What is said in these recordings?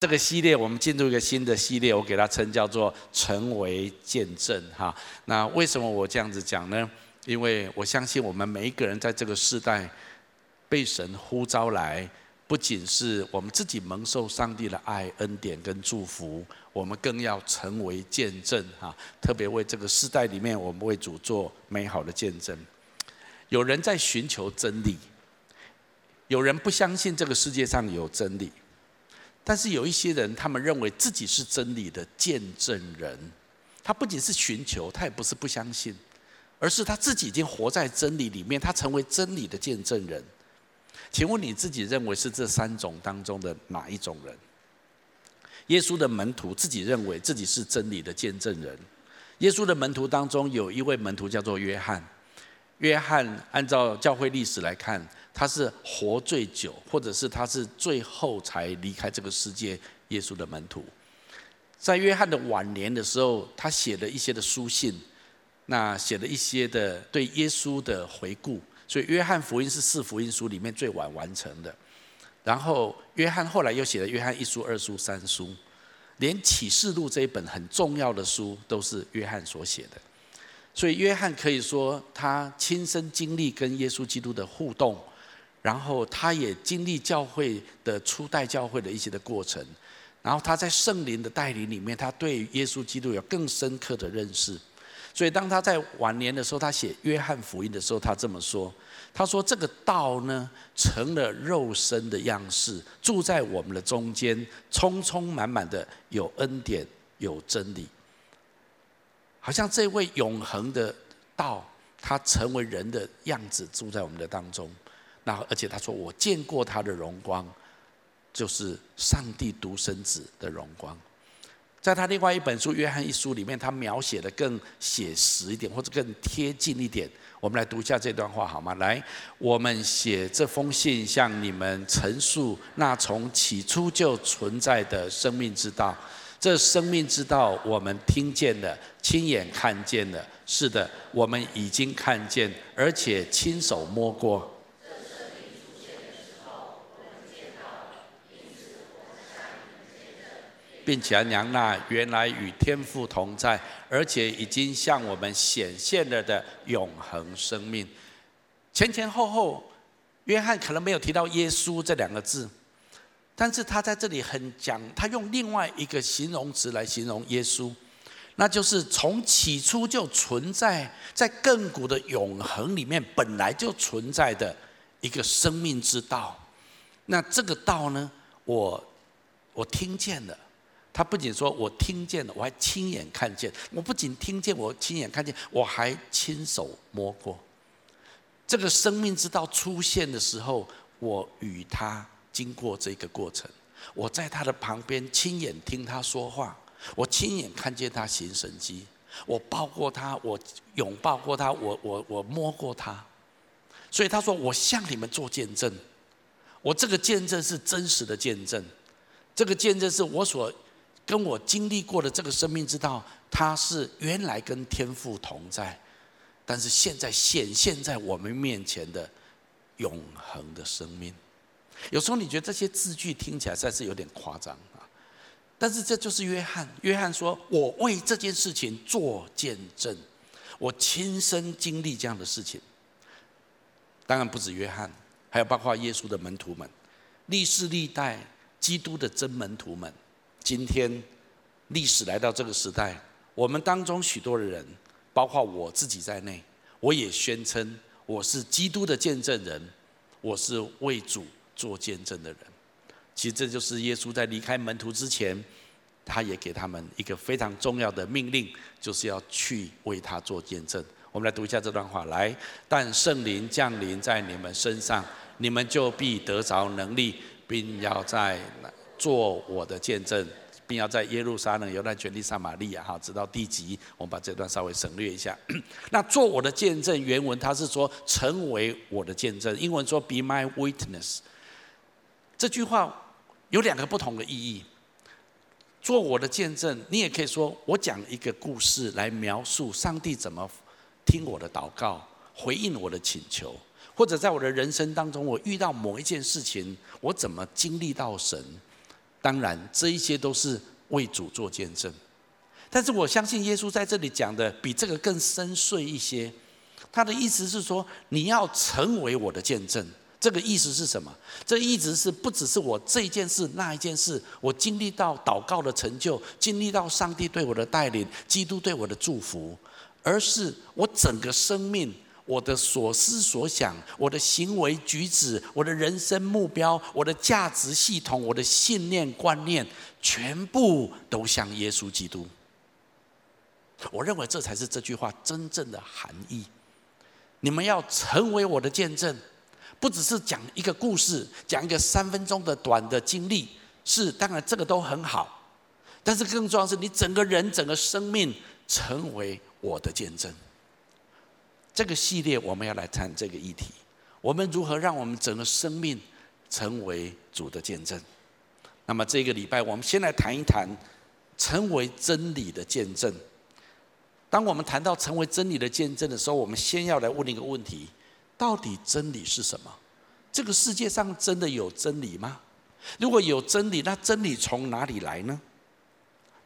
这个系列，我们进入一个新的系列，我给它称叫做“成为见证”哈。那为什么我这样子讲呢？因为我相信我们每一个人在这个世代被神呼召来，不仅是我们自己蒙受上帝的爱、恩典跟祝福，我们更要成为见证哈。特别为这个世代里面，我们为主做美好的见证。有人在寻求真理，有人不相信这个世界上有真理。但是有一些人，他们认为自己是真理的见证人。他不仅是寻求，他也不是不相信，而是他自己已经活在真理里面，他成为真理的见证人。请问你自己认为是这三种当中的哪一种人？耶稣的门徒自己认为自己是真理的见证人。耶稣的门徒当中有一位门徒叫做约翰。约翰按照教会历史来看，他是活最久，或者是他是最后才离开这个世界。耶稣的门徒，在约翰的晚年的时候，他写了一些的书信，那写了一些的对耶稣的回顾。所以，约翰福音是四福音书里面最晚完成的。然后，约翰后来又写了约翰一书、二书、三书，连启示录这一本很重要的书都是约翰所写的。所以，约翰可以说他亲身经历跟耶稣基督的互动。然后他也经历教会的初代教会的一些的过程，然后他在圣灵的带领里面，他对耶稣基督有更深刻的认识。所以当他在晚年的时候，他写约翰福音的时候，他这么说：“他说这个道呢，成了肉身的样式，住在我们的中间，充充满满的有恩典，有真理。好像这位永恒的道，他成为人的样子，住在我们的当中。”那而且他说，我见过他的荣光，就是上帝独生子的荣光。在他另外一本书《约翰一书》里面，他描写的更写实一点，或者更贴近一点。我们来读一下这段话好吗？来，我们写这封信向你们陈述那从起初就存在的生命之道。这生命之道，我们听见了，亲眼看见了。是的，我们已经看见，而且亲手摸过。并且娘那原来与天父同在，而且已经向我们显现了的永恒生命。前前后后，约翰可能没有提到耶稣这两个字，但是他在这里很讲，他用另外一个形容词来形容耶稣，那就是从起初就存在在亘古的永恒里面，本来就存在的一个生命之道。那这个道呢，我我听见了。他不仅说我听见了，我还亲眼看见。我不仅听见，我亲眼看见，我还亲手摸过。这个生命之道出现的时候，我与他经过这个过程。我在他的旁边亲眼听他说话，我亲眼看见他行神迹。我抱过他，我拥抱过他，我我我摸过他。所以他说：“我向你们做见证，我这个见证是真实的见证。这个见证是我所。”跟我经历过的这个生命之道，它是原来跟天父同在，但是现在显现在我们面前的永恒的生命。有时候你觉得这些字句听起来实在是有点夸张啊，但是这就是约翰。约翰说：“我为这件事情做见证，我亲身经历这样的事情。”当然不止约翰，还有包括耶稣的门徒们，历世历代基督的真门徒们。今天，历史来到这个时代，我们当中许多的人，包括我自己在内，我也宣称我是基督的见证人，我是为主做见证的人。其实这就是耶稣在离开门徒之前，他也给他们一个非常重要的命令，就是要去为他做见证。我们来读一下这段话：来，但圣灵降临在你们身上，你们就必得着能力，并要在。做我的见证，并要在耶路撒冷、犹太全地、撒玛利亚，哈，直到地极。我们把这段稍微省略一下。那做我的见证，原文他是说成为我的见证，英文说 be my witness。这句话有两个不同的意义。做我的见证，你也可以说我讲一个故事来描述上帝怎么听我的祷告，回应我的请求，或者在我的人生当中，我遇到某一件事情，我怎么经历到神。当然，这一些都是为主做见证。但是我相信耶稣在这里讲的比这个更深邃一些。他的意思是说，你要成为我的见证。这个意思是什么？这意思是不只是我这一件事那一件事，我经历到祷告的成就，经历到上帝对我的带领，基督对我的祝福，而是我整个生命，我的所思所想，我的行为举止，我的人生目标，我的价值系统，我的信念观念，全部都像耶稣基督。我认为这才是这句话真正的含义。你们要成为我的见证。不只是讲一个故事，讲一个三分钟的短的经历，是当然这个都很好，但是更重要是你整个人、整个生命成为我的见证。这个系列我们要来谈这个议题：我们如何让我们整个生命成为主的见证？那么这个礼拜我们先来谈一谈成为真理的见证。当我们谈到成为真理的见证的时候，我们先要来问一个问题。到底真理是什么？这个世界上真的有真理吗？如果有真理，那真理从哪里来呢？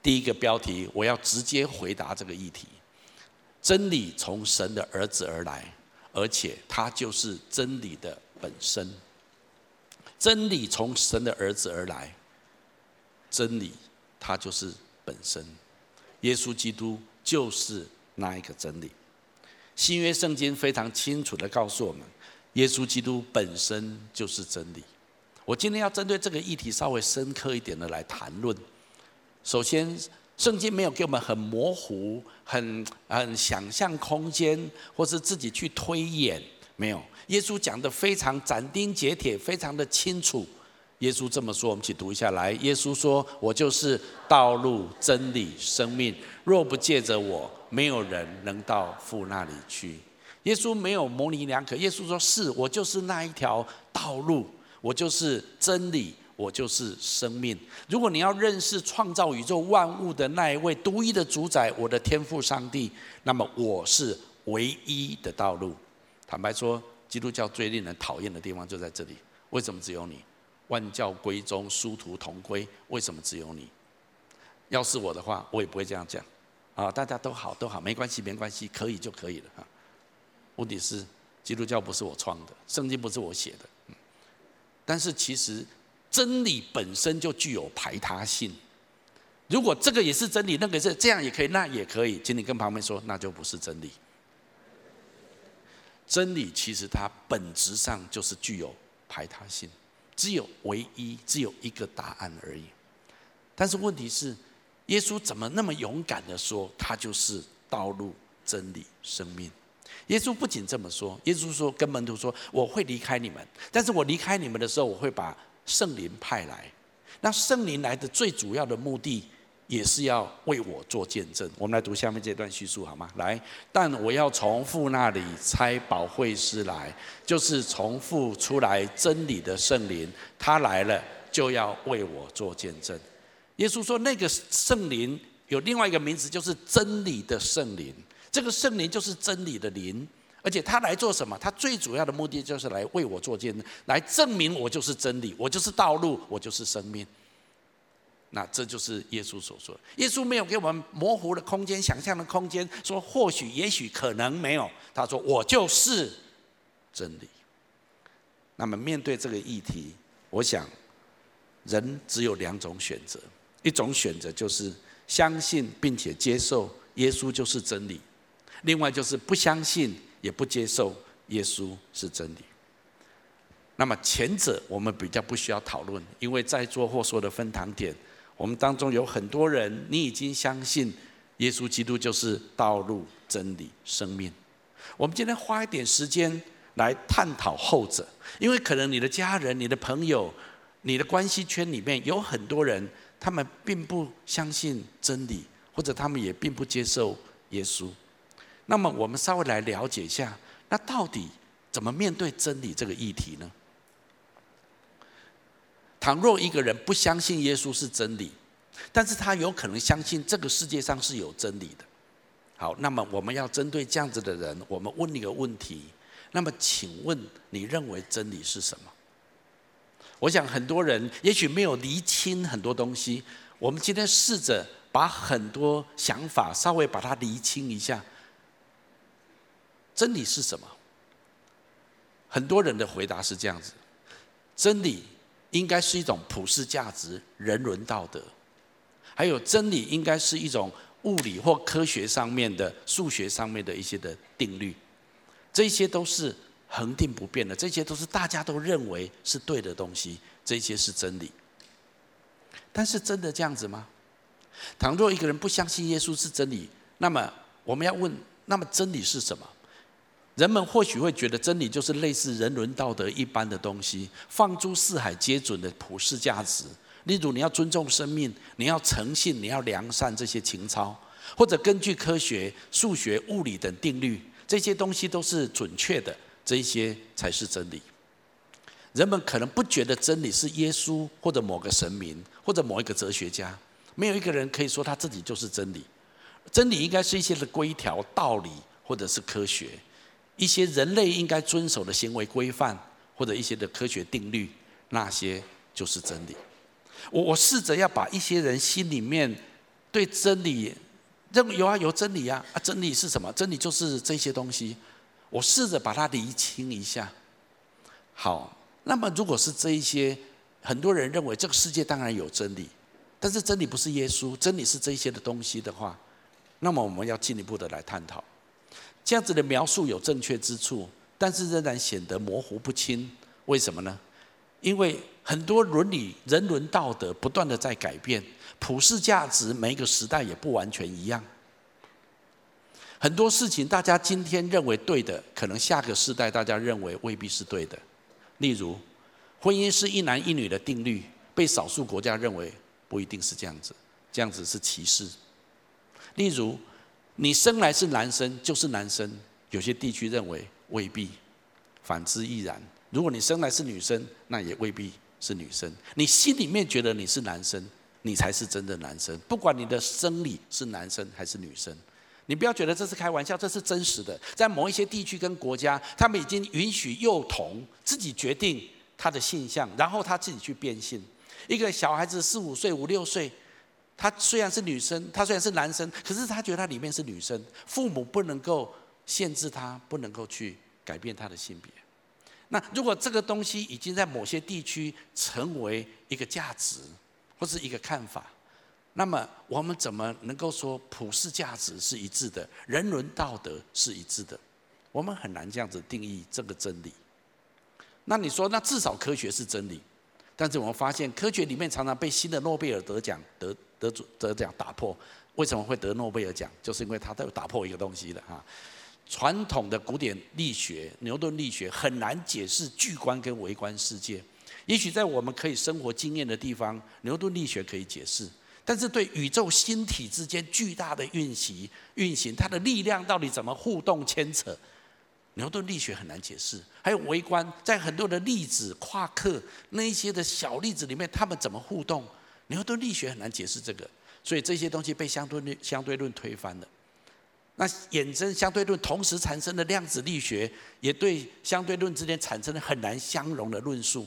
第一个标题，我要直接回答这个议题：真理从神的儿子而来，而且他就是真理的本身。真理从神的儿子而来，真理他就是本身。耶稣基督就是那一个真理。新约圣经非常清楚地告诉我们，耶稣基督本身就是真理。我今天要针对这个议题稍微深刻一点的来谈论。首先，圣经没有给我们很模糊、很很想象空间，或是自己去推演，没有。耶稣讲得非常斩钉截铁，非常的清楚。耶稣这么说，我们一起读一下来。耶稣说：“我就是道路、真理、生命，若不借着我。”没有人能到父那里去。耶稣没有模棱两可。耶稣说：“是我就是那一条道路，我就是真理，我就是生命。如果你要认识创造宇宙万物的那一位独一的主宰，我的天赋上帝，那么我是唯一的道路。”坦白说，基督教最令人讨厌的地方就在这里。为什么只有你？万教归宗，殊途同归。为什么只有你？要是我的话，我也不会这样讲。啊，大家都好，都好，没关系，没关系，可以就可以了哈。问题是，基督教不是我创的，圣经不是我写的，但是其实真理本身就具有排他性。如果这个也是真理，那个是这样也可以，那也可以，请你跟旁边说，那就不是真理。真理其实它本质上就是具有排他性，只有唯一，只有一个答案而已。但是问题是。耶稣怎么那么勇敢地说，他就是道路、真理、生命？耶稣不仅这么说，耶稣说跟门徒说：“我会离开你们，但是我离开你们的时候，我会把圣灵派来。那圣灵来的最主要的目的，也是要为我做见证。”我们来读下面这段叙述好吗？来，但我要从父那里差保惠师来，就是从父出来真理的圣灵，他来了就要为我做见证。耶稣说：“那个圣灵有另外一个名字，就是真理的圣灵。这个圣灵就是真理的灵，而且他来做什么？他最主要的目的就是来为我做见证，来证明我就是真理，我就是道路，我就是生命。那这就是耶稣所说。耶稣没有给我们模糊的空间、想象的空间，说或许、也许、可能没有。他说：我就是真理。那么面对这个议题，我想人只有两种选择。”一种选择就是相信并且接受耶稣就是真理，另外就是不相信也不接受耶稣是真理。那么前者我们比较不需要讨论，因为在座或说的分堂点，我们当中有很多人，你已经相信耶稣基督就是道路、真理、生命。我们今天花一点时间来探讨后者，因为可能你的家人、你的朋友、你的关系圈里面有很多人。他们并不相信真理，或者他们也并不接受耶稣。那么，我们稍微来了解一下，那到底怎么面对真理这个议题呢？倘若一个人不相信耶稣是真理，但是他有可能相信这个世界上是有真理的。好，那么我们要针对这样子的人，我们问一个问题：那么，请问你认为真理是什么？我想很多人也许没有厘清很多东西。我们今天试着把很多想法稍微把它厘清一下。真理是什么？很多人的回答是这样子：真理应该是一种普世价值、人伦道德，还有真理应该是一种物理或科学上面的、数学上面的一些的定律。这些都是恒定不变的，这些都是大家都认为是对的东西，这些是真理。但是真的这样子吗？倘若一个人不相信耶稣是真理，那么我们要问：那么真理是什么？人们或许会觉得真理就是类似人伦道德一般的东西，放诸四海皆准的普世价值。例如，你要尊重生命，你要诚信，你要良善这些情操，或者根据科学、数学、物理等定律，这些东西都是准确的，这些才是真理。人们可能不觉得真理是耶稣或者某个神明或者某一个哲学家，没有一个人可以说他自己就是真理。真理应该是一些的规条、道理，或者是科学。一些人类应该遵守的行为规范，或者一些的科学定律，那些就是真理。我我试着要把一些人心里面对真理认有啊有真理啊啊真理是什么？真理就是这些东西。我试着把它厘清一下。好，那么如果是这一些，很多人认为这个世界当然有真理，但是真理不是耶稣，真理是这些的东西的话，那么我们要进一步的来探讨。这样子的描述有正确之处，但是仍然显得模糊不清。为什么呢？因为很多伦理、人伦道德不断的在改变，普世价值每一个时代也不完全一样。很多事情大家今天认为对的，可能下个世代大家认为未必是对的。例如，婚姻是一男一女的定律，被少数国家认为不一定是这样子，这样子是歧视。例如，你生来是男生就是男生，有些地区认为未必，反之亦然。如果你生来是女生，那也未必是女生。你心里面觉得你是男生，你才是真的男生。不管你的生理是男生还是女生，你不要觉得这是开玩笑，这是真实的。在某一些地区跟国家，他们已经允许幼童自己决定他的性向，然后他自己去变性。一个小孩子四五岁、五六岁。他虽然是女生，他虽然是男生，可是他觉得他里面是女生。父母不能够限制他，不能够去改变他的性别。那如果这个东西已经在某些地区成为一个价值或是一个看法，那么我们怎么能够说普世价值是一致的，人伦道德是一致的？我们很难这样子定义这个真理。那你说，那至少科学是真理，但是我们发现科学里面常常被新的诺贝尔得奖得。得主得奖打破，为什么会得诺贝尔奖？就是因为他都有打破一个东西的哈。传统的古典力学，牛顿力学很难解释巨观跟微观世界。也许在我们可以生活经验的地方，牛顿力学可以解释。但是对宇宙星体之间巨大的运行、运行它的力量到底怎么互动牵扯，牛顿力学很难解释。还有微观，在很多的粒子、夸克那一些的小粒子里面，它们怎么互动？牛顿力学很难解释这个，所以这些东西被相对论相对论推翻了。那衍生相对论同时产生的量子力学，也对相对论之间产生了很难相容的论述。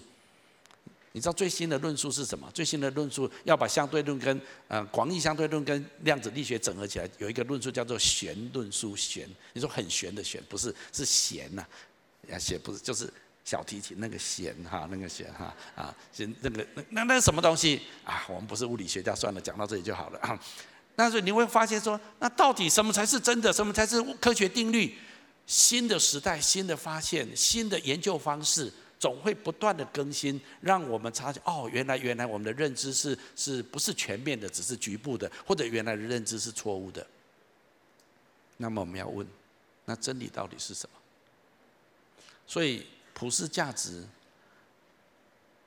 你知道最新的论述是什么？最新的论述要把相对论跟呃广义相对论跟量子力学整合起来，有一个论述叫做弦论述。弦，你说很玄的玄，不是是弦呐，啊弦不是就是。小提琴那个弦哈，那个弦哈啊，弦那个那那那什么东西啊？我们不是物理学家，算了，讲到这里就好了啊。但是你会发现说，那到底什么才是真的？什么才是科学定律？新的时代、新的发现、新的研究方式，总会不断的更新，让我们察觉哦，原来原来我们的认知是是不是全面的，只是局部的，或者原来的认知是错误的。那么我们要问，那真理到底是什么？所以。普世价值，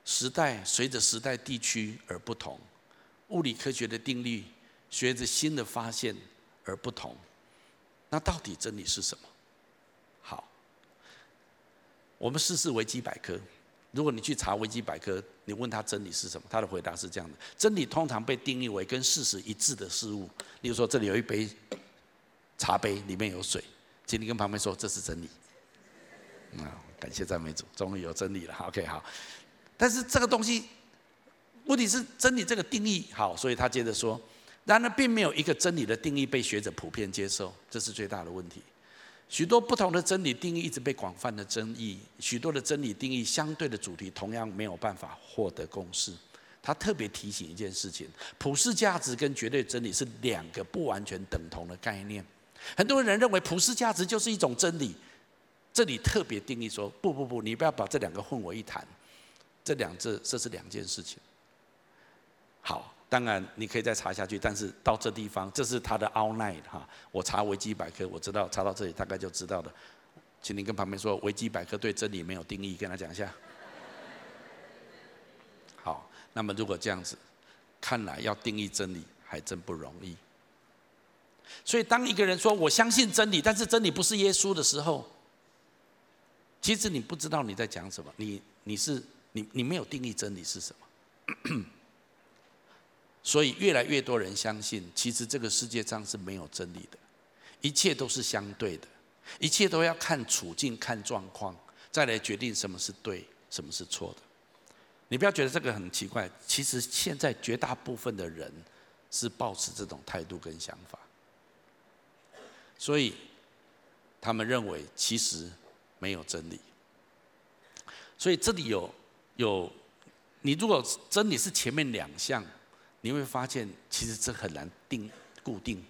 时代随着时代地区而不同，物理科学的定律随着新的发现而不同。那到底真理是什么？好，我们试试维基百科。如果你去查维基百科，你问他真理是什么，他的回答是这样的：真理通常被定义为跟事实一致的事物。例如说，这里有一杯茶杯，里面有水，请你跟旁边说这是真理。啊。感谢赞美主，终于有真理了。OK，好。但是这个东西，问题是真理这个定义好，所以他接着说，然而并没有一个真理的定义被学者普遍接受，这是最大的问题。许多不同的真理定义一直被广泛的争议，许多的真理定义相对的主题同样没有办法获得共识。他特别提醒一件事情：普世价值跟绝对真理是两个不完全等同的概念。很多人认为普世价值就是一种真理，这里特别定义说：不不不，你不要把这两个混为一谈，这两这这是两件事情。好，当然你可以再查下去，但是到这地方，这是他的 outline 哈。我查维基百科，我知道查到这里大概就知道了。请你跟旁边说，维基百科对真理没有定义，跟他讲一下。好，那么如果这样子，看来要定义真理还真不容易。所以，当一个人说我相信真理，但是真理不是耶稣的时候，其实你不知道你在讲什么。你你是你你没有定义真理是什么。所以，越来越多人相信，其实这个世界上是没有真理的，一切都是相对的，一切都要看处境、看状况，再来决定什么是对，什么是错的。你不要觉得这个很奇怪，其实现在绝大部分的人是抱持这种态度跟想法。所以，他们认为其实没有真理。所以这里有有，你如果真理是前面两项，你会发现其实这很难定固定。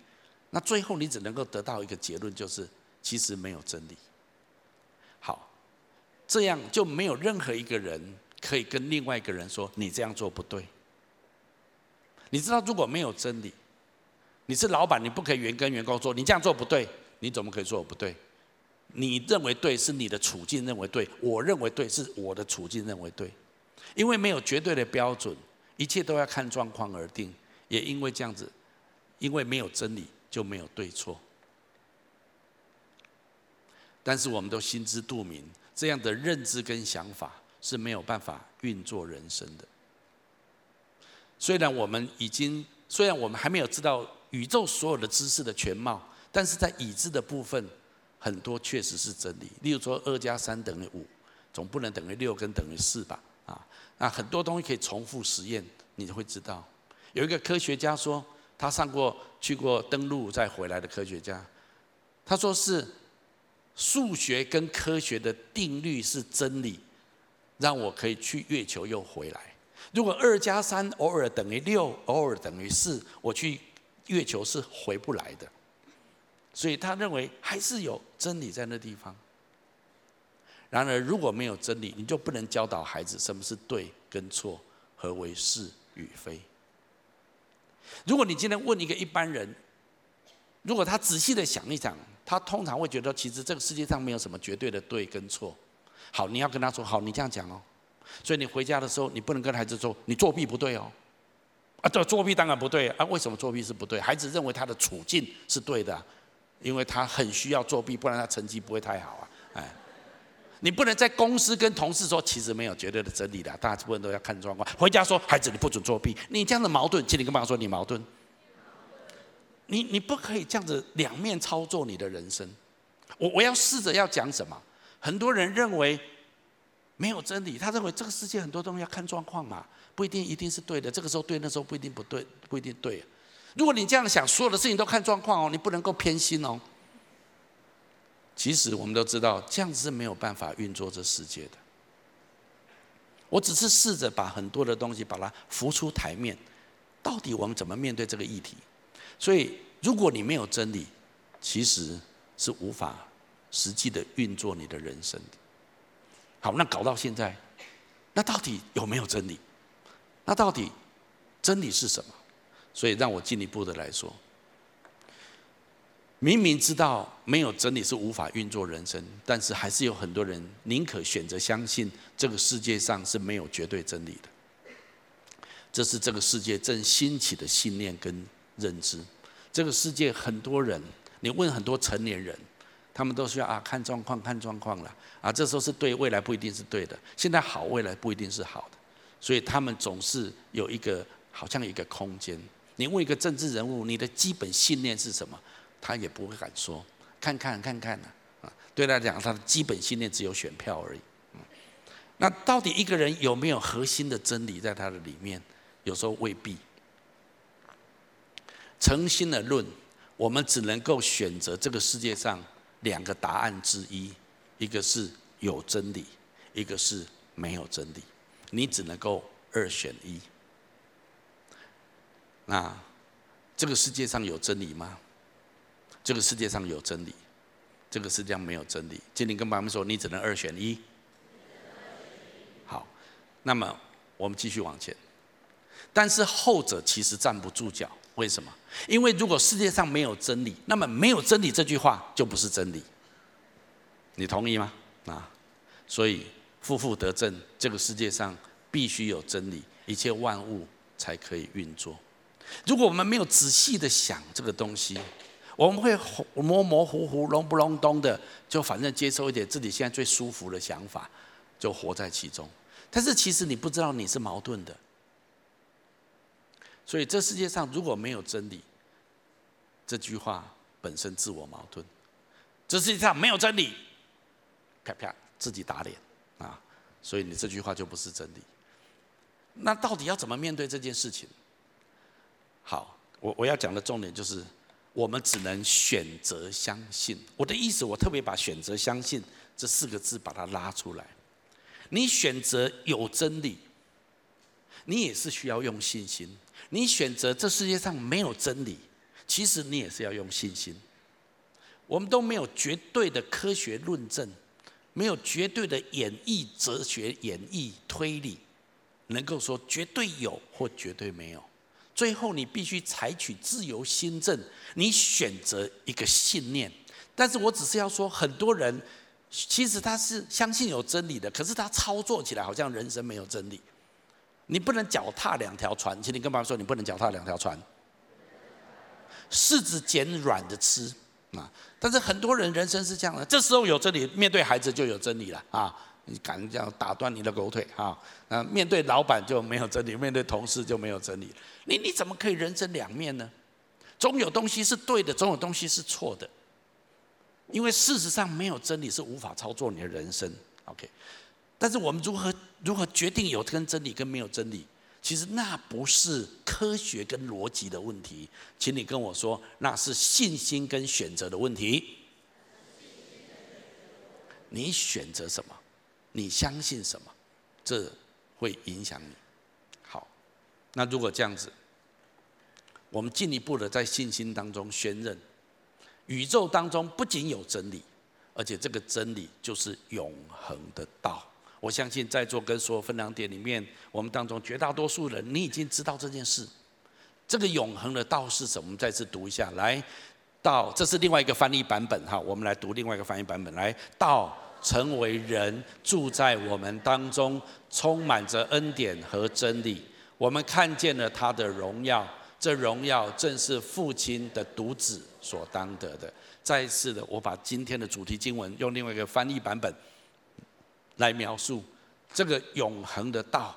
那最后你只能够得到一个结论，就是其实没有真理。好，这样就没有任何一个人可以跟另外一个人说你这样做不对。你知道如果没有真理，你是老板，你不可以原跟员工说你这样做不对，你怎么可以说我不对？你认为对是你的处境认为对，我认为对是我的处境认为对，因为没有绝对的标准，一切都要看状况而定。也因为这样子，因为没有真理就没有对错。但是我们都心知肚明，这样的认知跟想法是没有办法运作人生的。虽然我们已经，虽然我们还没有知道。宇宙所有的知识的全貌，但是在已知的部分，很多确实是真理。例如说，二加三等于五，总不能等于六跟等于四吧？啊，那很多东西可以重复实验，你会知道。有一个科学家说，他上过去过登陆再回来的科学家，他说是数学跟科学的定律是真理，让我可以去月球又回来。如果二加三偶尔等于六，偶尔等于四，我去。月球是回不来的，所以他认为还是有真理在那地方。然而，如果没有真理，你就不能教导孩子什么是对跟错，何为是与非。如果你今天问一个一般人，如果他仔细的想一想，他通常会觉得，其实这个世界上没有什么绝对的对跟错。好，你要跟他说，好，你这样讲哦。所以你回家的时候，你不能跟孩子说，你作弊不对哦。啊，对，作弊当然不对啊！为什么作弊是不对？孩子认为他的处境是对的，因为他很需要作弊，不然他成绩不会太好啊！哎，你不能在公司跟同事说，其实没有绝对的真理的，大部分都要看状况。回家说，孩子你不准作弊，你这样的矛盾，请你跟爸爸说你矛盾。你你不可以这样子两面操作你的人生。我我要试着要讲什么？很多人认为没有真理，他认为这个世界很多东西要看状况嘛。不一定一定是对的，这个时候对，那时候不一定不对，不一定对。如果你这样想，所有的事情都看状况哦，你不能够偏心哦。其实我们都知道，这样子是没有办法运作这世界的。我只是试着把很多的东西把它浮出台面，到底我们怎么面对这个议题？所以，如果你没有真理，其实是无法实际的运作你的人生的。好，那搞到现在，那到底有没有真理？那到底真理是什么？所以让我进一步的来说，明明知道没有真理是无法运作人生，但是还是有很多人宁可选择相信这个世界上是没有绝对真理的。这是这个世界正兴起的信念跟认知。这个世界很多人，你问很多成年人，他们都需要啊看状况看状况了啊，这时候是对，未来不一定是对的。现在好，未来不一定是好的。所以他们总是有一个好像一个空间。你问一个政治人物，你的基本信念是什么？他也不会敢说。看看看看呢，啊，对他讲，他的基本信念只有选票而已。那到底一个人有没有核心的真理在他的里面？有时候未必。诚心的论，我们只能够选择这个世界上两个答案之一，一个是有真理，一个是没有真理。你只能够二选一。那这个世界上有真理吗？这个世界上有真理，这个世界上没有真理。今天跟朋友们说，你只能二选一。好，那么我们继续往前。但是后者其实站不住脚，为什么？因为如果世界上没有真理，那么没有真理这句话就不是真理。你同意吗？啊，所以负负得正，这个世界上必须有真理，一切万物才可以运作。如果我们没有仔细的想这个东西，我们会模模糊糊、隆不隆咚的，就反正接受一点自己现在最舒服的想法，就活在其中。但是其实你不知道你是矛盾的。所以，这世界上如果没有真理，这句话本身自我矛盾。这世界上没有真理，啪啪自己打脸啊！所以你这句话就不是真理。那到底要怎么面对这件事情？好，我我要讲的重点就是，我们只能选择相信。我的意思，我特别把“选择相信”这四个字把它拉出来。你选择有真理，你也是需要用信心。你选择这世界上没有真理，其实你也是要用信心。我们都没有绝对的科学论证，没有绝对的演绎哲学、演绎推理，能够说绝对有或绝对没有。最后你必须采取自由心证，你选择一个信念。但是我只是要说，很多人其实他是相信有真理的，可是他操作起来好像人生没有真理。你不能脚踏两条船，请你跟爸爸说，你不能脚踏两条船。柿子捡软的吃啊！但是很多人人生是这样的，这时候有真理，面对孩子就有真理了啊！你敢这样打断你的狗腿啊？那面对老板就没有真理，面对同事就没有真理。你你怎么可以人生两面呢？总有东西是对的，总有东西是错的。因为事实上没有真理是无法操作你的人生。OK。但是我们如何如何决定有跟真理跟没有真理？其实那不是科学跟逻辑的问题，请你跟我说，那是信心跟选择的问题。你选择什么？你相信什么？这会影响你。好，那如果这样子，我们进一步的在信心当中宣认，宇宙当中不仅有真理，而且这个真理就是永恒的道。我相信在座跟所有分享点里面，我们当中绝大多数人，你已经知道这件事。这个永恒的道是什么？我们再次读一下，来，道，这是另外一个翻译版本哈。我们来读另外一个翻译版本，来，道成为人，住在我们当中，充满着恩典和真理。我们看见了他的荣耀，这荣耀正是父亲的独子所当得的。再一次的，我把今天的主题经文用另外一个翻译版本。来描述这个永恒的道、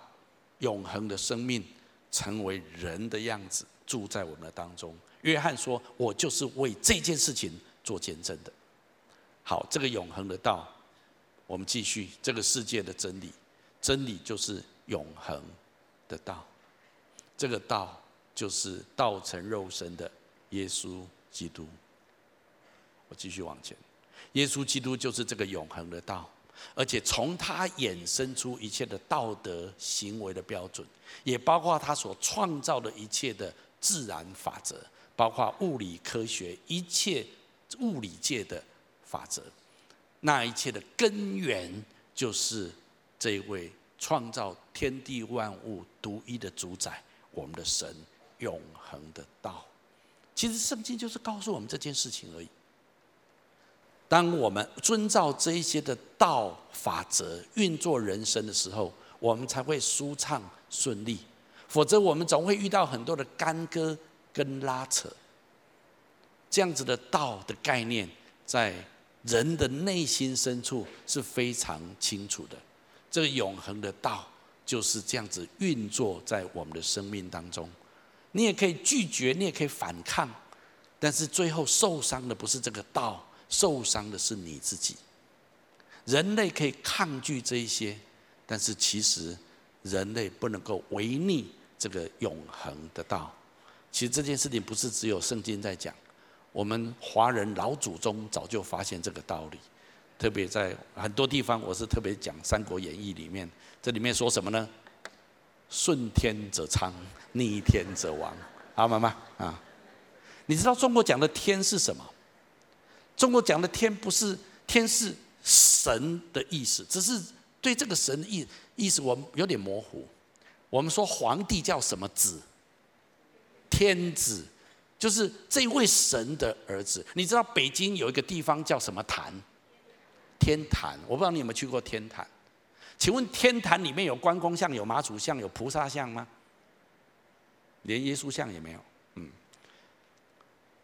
永恒的生命，成为人的样子，住在我们的当中。约翰说：“我就是为这件事情做见证的。”好，这个永恒的道，我们继续这个世界的真理，真理就是永恒的道。这个道就是道成肉身的耶稣基督。我继续往前，耶稣基督就是这个永恒的道。而且从他衍生出一切的道德行为的标准，也包括他所创造的一切的自然法则，包括物理科学一切物理界的法则。那一切的根源就是这位创造天地万物独一的主宰，我们的神永恒的道。其实圣经就是告诉我们这件事情而已。当我们遵照这一些的道法则运作人生的时候，我们才会舒畅顺利。否则，我们总会遇到很多的干戈跟拉扯。这样子的道的概念，在人的内心深处是非常清楚的。这个永恒的道就是这样子运作在我们的生命当中。你也可以拒绝，你也可以反抗，但是最后受伤的不是这个道。受伤的是你自己。人类可以抗拒这一些，但是其实人类不能够违逆这个永恒的道。其实这件事情不是只有圣经在讲，我们华人老祖宗早就发现这个道理。特别在很多地方，我是特别讲《三国演义》里面，这里面说什么呢？顺天则昌，逆天则亡。好，妈妈啊，你知道中国讲的天是什么？中国讲的天不是天，是神的意思，只是对这个神的意意思我们有点模糊。我们说皇帝叫什么子？天子，就是这位神的儿子。你知道北京有一个地方叫什么坛？天坛。我不知道你有没有去过天坛？请问天坛里面有关公像、有妈祖像、有菩萨像吗？连耶稣像也没有。嗯，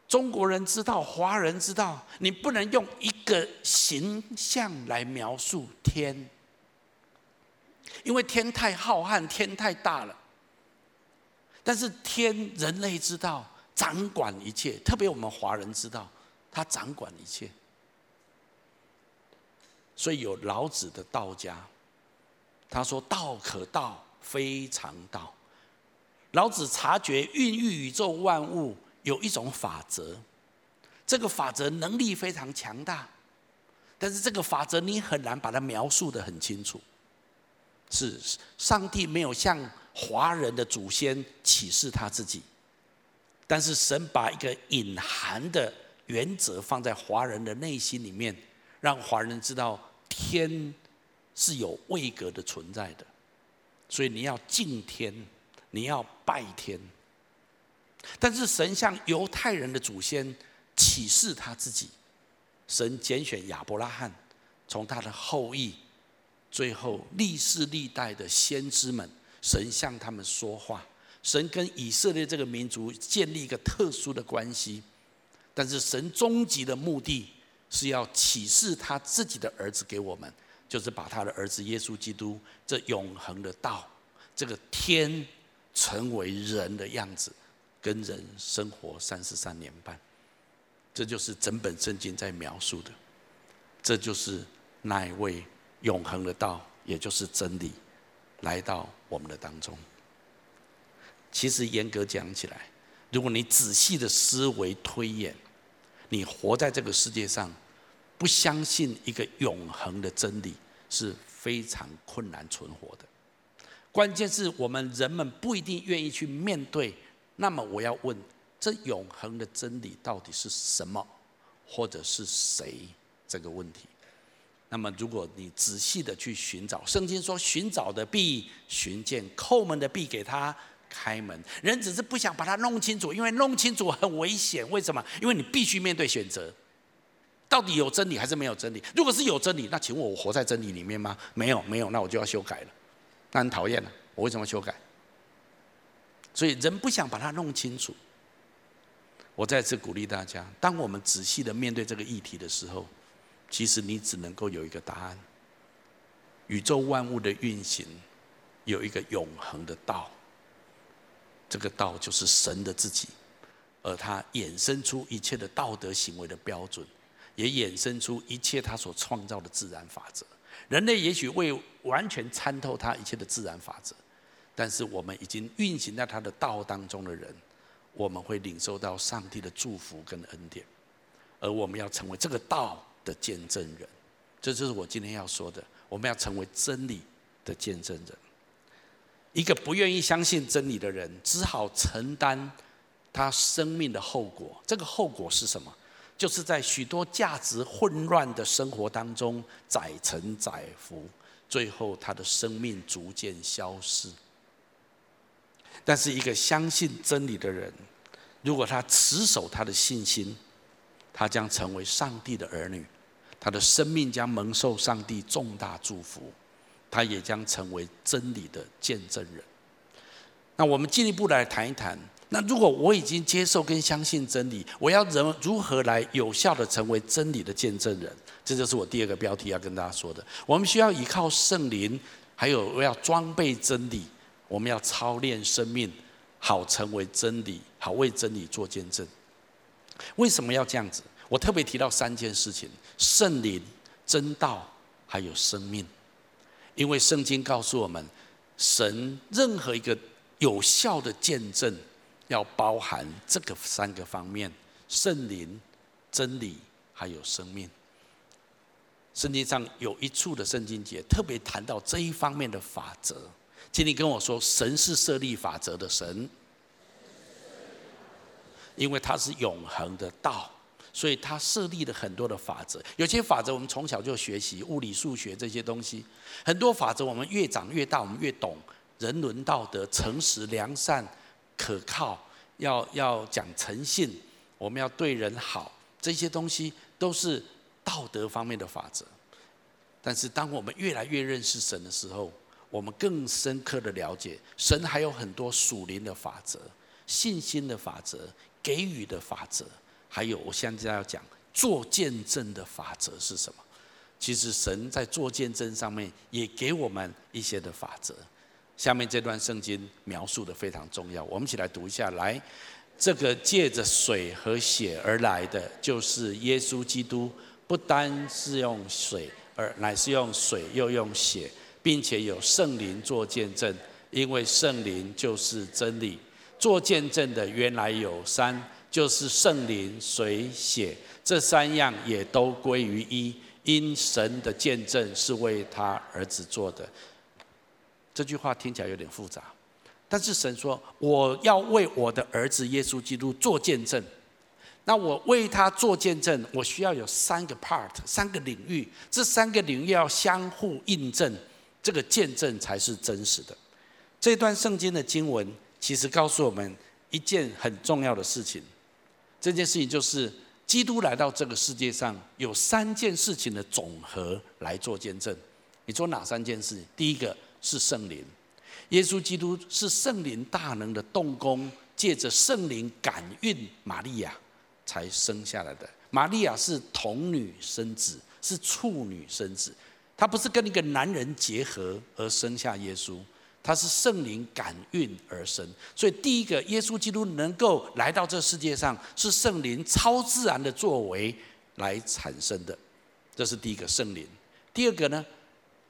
中国人知道，华人知道，你不能用一个形象来描述天，因为天太浩瀚，天太大了。但是天，人类知道，掌管一切，特别我们华人知道，他掌管一切。所以有老子的道家。他说：“道可道，非常道。”老子察觉孕育宇宙万物有一种法则，这个法则能力非常强大，但是这个法则你很难把它描述的很清楚。是上帝没有向华人的祖先启示他自己，但是神把一个隐含的原则放在华人的内心里面，让华人知道天。是有位格的存在的，所以你要敬天，你要拜天。但是神向犹太人的祖先启示他自己，神拣选亚伯拉罕，从他的后裔，最后历世历代的先知们，神向他们说话，神跟以色列这个民族建立一个特殊的关系。但是神终极的目的是要启示他自己的儿子给我们。就是把他的儿子耶稣基督这永恒的道，这个天成为人的样子，跟人生活三十三年半，这就是整本圣经在描述的，这就是那一位永恒的道，也就是真理，来到我们的当中。其实严格讲起来，如果你仔细的思维推演，你活在这个世界上。不相信一个永恒的真理是非常困难存活的。关键是我们人们不一定愿意去面对。那么我要问：这永恒的真理到底是什么，或者是谁？这个问题。那么如果你仔细的去寻找，圣经说：寻找的必寻见，叩门的必给他开门。人只是不想把它弄清楚，因为弄清楚很危险。为什么？因为你必须面对选择。到底有真理还是没有真理？如果是有真理，那请问我活在真理里面吗？没有，没有，那我就要修改了。那很讨厌了，我为什么修改？所以人不想把它弄清楚。我再次鼓励大家，当我们仔细的面对这个议题的时候，其实你只能够有一个答案：宇宙万物的运行有一个永恒的道，这个道就是神的自己，而他衍生出一切的道德行为的标准。也衍生出一切他所创造的自然法则。人类也许未完全参透他一切的自然法则，但是我们已经运行在他的道当中的人，我们会领受到上帝的祝福跟恩典，而我们要成为这个道的见证人。这就是我今天要说的，我们要成为真理的见证人。一个不愿意相信真理的人，只好承担他生命的后果。这个后果是什么？就是在许多价值混乱的生活当中载沉载浮，最后他的生命逐渐消失。但是一个相信真理的人，如果他持守他的信心，他将成为上帝的儿女，他的生命将蒙受上帝重大祝福，他也将成为真理的见证人。那我们进一步来谈一谈。那如果我已经接受跟相信真理，我要人如何来有效的成为真理的见证人？这就是我第二个标题要跟大家说的。我们需要依靠圣灵，还有我要装备真理，我们要操练生命，好成为真理，好为真理做见证。为什么要这样子？我特别提到三件事情：圣灵、真道，还有生命。因为圣经告诉我们，神任何一个有效的见证，要包含这个三个方面：圣灵、真理，还有生命。圣经上有一处的圣经节特别谈到这一方面的法则，请你跟我说，神是设立法则的神，因为他是永恒的道，所以他设立了很多的法则。有些法则我们从小就学习，物理、数学这些东西，很多法则我们越长越大，我们越懂人伦道德、诚实、良善、可靠，要要讲诚信，我们要对人好，这些东西都是。道德方面的法则，但是当我们越来越认识神的时候，我们更深刻的了解神还有很多属灵的法则、信心的法则、给予的法则，还有我现在要讲做见证的法则是什么？其实神在做见证上面也给我们一些的法则。下面这段圣经描述的非常重要，我们一起来读一下。来，这个借着水和血而来的，就是耶稣基督。不单是用水，而乃是用水又用血，并且有圣灵做见证，因为圣灵就是真理。做见证的原来有三，就是圣灵、水、血，这三样也都归于一，因神的见证是为他儿子做的。这句话听起来有点复杂，但是神说：“我要为我的儿子耶稣基督做见证。”那我为他做见证，我需要有三个 part，三个领域，这三个领域要相互印证，这个见证才是真实的。这段圣经的经文其实告诉我们一件很重要的事情，这件事情就是基督来到这个世界上，有三件事情的总和来做见证。你做哪三件事？第一个是圣灵，耶稣基督是圣灵大能的动工，借着圣灵感孕玛利亚。才生下来的。玛利亚是童女生子，是处女生子，她不是跟一个男人结合而生下耶稣，它是圣灵感孕而生。所以第一个，耶稣基督能够来到这世界上，是圣灵超自然的作为来产生的，这是第一个圣灵。第二个呢，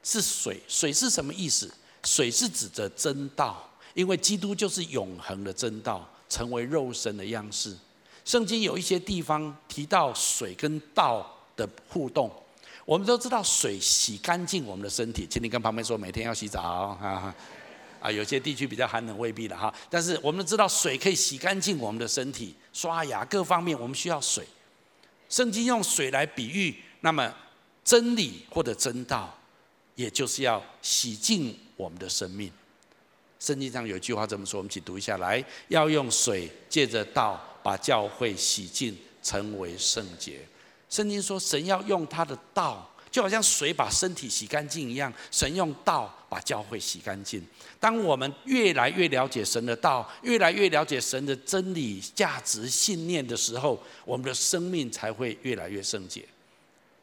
是水，水是什么意思？水是指着真道，因为基督就是永恒的真道，成为肉身的样式。圣经有一些地方提到水跟道的互动，我们都知道水洗干净我们的身体，请你跟旁边说每天要洗澡啊啊！有些地区比较寒冷，未必的哈。但是我们知道水可以洗干净我们的身体，刷牙各方面我们需要水。圣经用水来比喻，那么真理或者真道，也就是要洗净我们的生命。圣经上有一句话这么说，我们一起读一下来：要用水借着道。把教会洗净，成为圣洁。圣经说，神要用他的道，就好像水把身体洗干净一样，神用道把教会洗干净。当我们越来越了解神的道，越来越了解神的真理、价值、信念的时候，我们的生命才会越来越圣洁。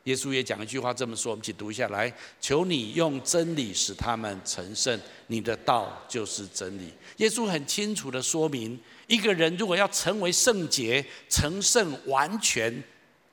耶稣也讲一句话这么说，我们一起读一下来：求你用真理使他们成圣，你的道就是真理。耶稣很清楚地说明。一个人如果要成为圣洁、成圣、完全、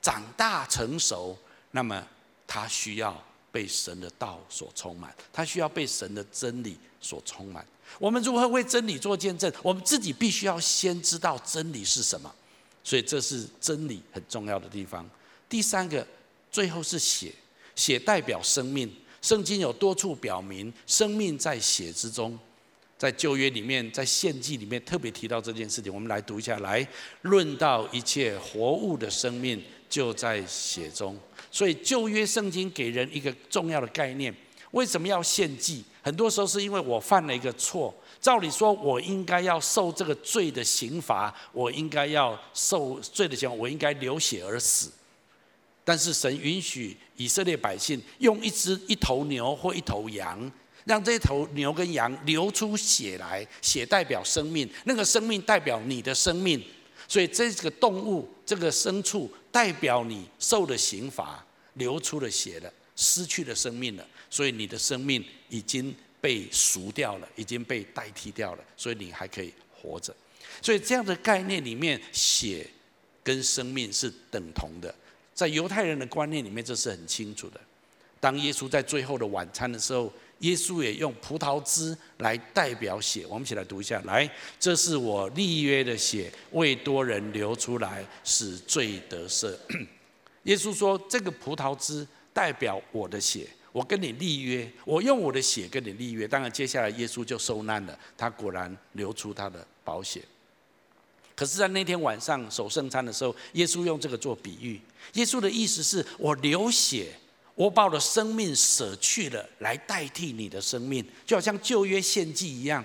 长大成熟，那么他需要被神的道所充满，他需要被神的真理所充满。我们如何为真理做见证？我们自己必须要先知道真理是什么，所以这是真理很重要的地方。第三个，最后是血，血代表生命。圣经有多处表明，生命在血之中。在旧约里面，在献祭里面特别提到这件事情，我们来读一下。来，论到一切活物的生命就在血中。所以旧约圣经给人一个重要的概念：为什么要献祭？很多时候是因为我犯了一个错，照理说我应该要受这个罪的刑罚，我应该要受罪的刑罚，我应该流血而死。但是神允许以色列百姓用一只一头牛或一头羊。让这头牛跟羊流出血来，血代表生命，那个生命代表你的生命，所以这个动物、这个牲畜代表你受了刑罚，流出了血了，失去了生命了，所以你的生命已经被赎掉了，已经被代替掉了，所以你还可以活着。所以这样的概念里面，血跟生命是等同的，在犹太人的观念里面，这是很清楚的。当耶稣在最后的晚餐的时候，耶稣也用葡萄汁来代表血。我们一起来读一下，来，这是我立约的血，为多人流出来，使罪得赦。耶稣说，这个葡萄汁代表我的血。我跟你立约，我用我的血跟你立约。当然，接下来耶稣就受难了，他果然流出他的宝血。可是，在那天晚上守圣餐的时候，耶稣用这个做比喻。耶稣的意思是我流血，我把我的生命舍去了，来代替你的生命，就好像旧约献祭一样。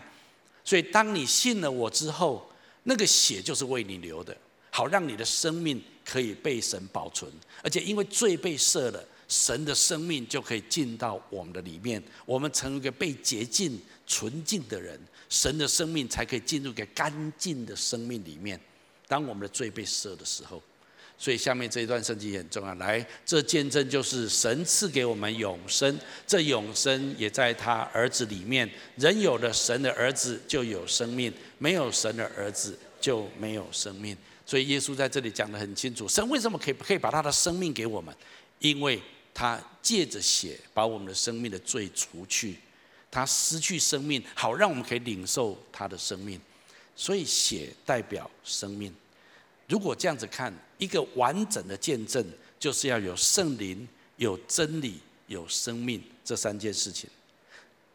所以，当你信了我之后，那个血就是为你流的，好让你的生命可以被神保存，而且因为罪被赦了。神的生命就可以进到我们的里面，我们成为一个被洁净、纯净的人，神的生命才可以进入一个干净的生命里面。当我们的罪被赦的时候，所以下面这一段圣经也很重要。来，这见证就是神赐给我们永生，这永生也在他儿子里面。人有了神的儿子就有生命，没有神的儿子就没有生命。所以耶稣在这里讲得很清楚：神为什么可以可以把他的生命给我们？因为他借着血把我们的生命的罪除去，他失去生命，好让我们可以领受他的生命。所以血代表生命。如果这样子看，一个完整的见证，就是要有圣灵、有真理、有生命这三件事情。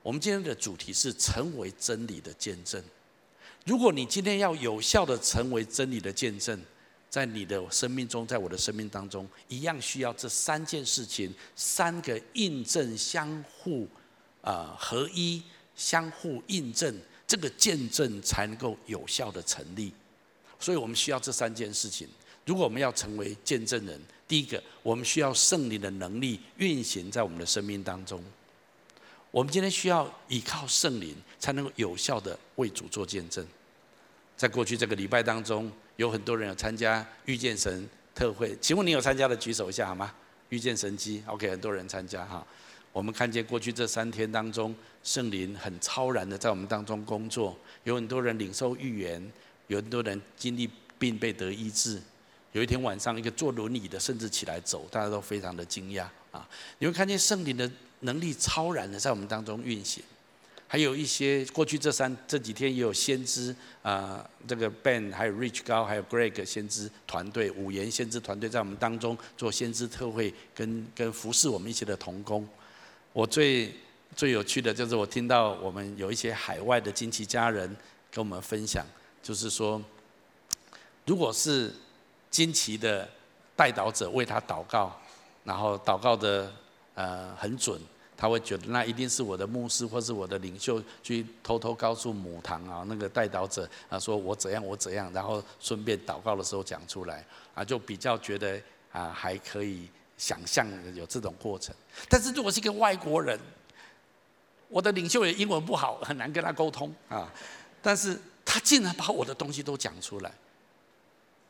我们今天的主题是成为真理的见证。如果你今天要有效的成为真理的见证，在你的生命中，在我的生命当中，一样需要这三件事情，三个印证相互啊合一，相互印证，这个见证才能够有效的成立。所以我们需要这三件事情。如果我们要成为见证人，第一个，我们需要圣灵的能力运行在我们的生命当中。我们今天需要依靠圣灵，才能够有效的为主做见证。在过去这个礼拜当中，有很多人有参加遇见神特会，请问你有参加的举手一下好吗？遇见神机，OK，很多人参加哈。我们看见过去这三天当中，圣灵很超然的在我们当中工作，有很多人领受预言，有很多人经历病被得医治。有一天晚上，一个坐轮椅的甚至起来走，大家都非常的惊讶啊！你会看见圣灵的能力超然的在我们当中运行。还有一些过去这三这几天也有先知啊、这个 Ben 还有 Rich 高还有 Greg 先知团队五言先知团队在我们当中做先知特会，跟跟服侍我们一起的同工。我最最有趣的就是我听到我们有一些海外的惊奇家人跟我们分享，就是说，如果是惊奇的代祷者为他祷告，然后祷告的呃很准。他会觉得那一定是我的牧师或是我的领袖去偷偷告诉母堂啊，那个代祷者啊，说我怎样我怎样，然后顺便祷告的时候讲出来啊，就比较觉得啊还可以想象有这种过程。但是如果是一个外国人，我的领袖也英文不好，很难跟他沟通啊，但是他竟然把我的东西都讲出来，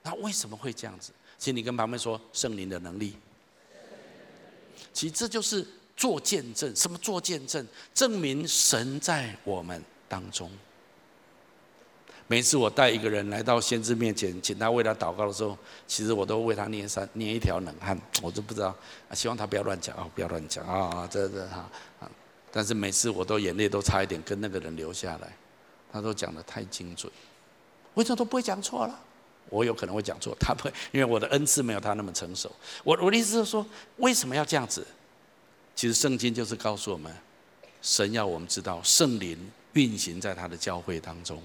那为什么会这样子？请你跟旁边说圣灵的能力，其实这就是。做见证，什么做见证？证明神在我们当中。每次我带一个人来到先知面前，请他为他祷告的时候，其实我都为他捏三捏一条冷汗，我都不知道，希望他不要乱讲啊，不要乱讲啊，这这哈啊！但是每次我都眼泪都差一点跟那个人流下来，他都讲的太精准，为什么都不会讲错了？我有可能会讲错，他不会，因为我的恩赐没有他那么成熟。我我的意思是说，为什么要这样子？其实圣经就是告诉我们，神要我们知道圣灵运行在他的教会当中，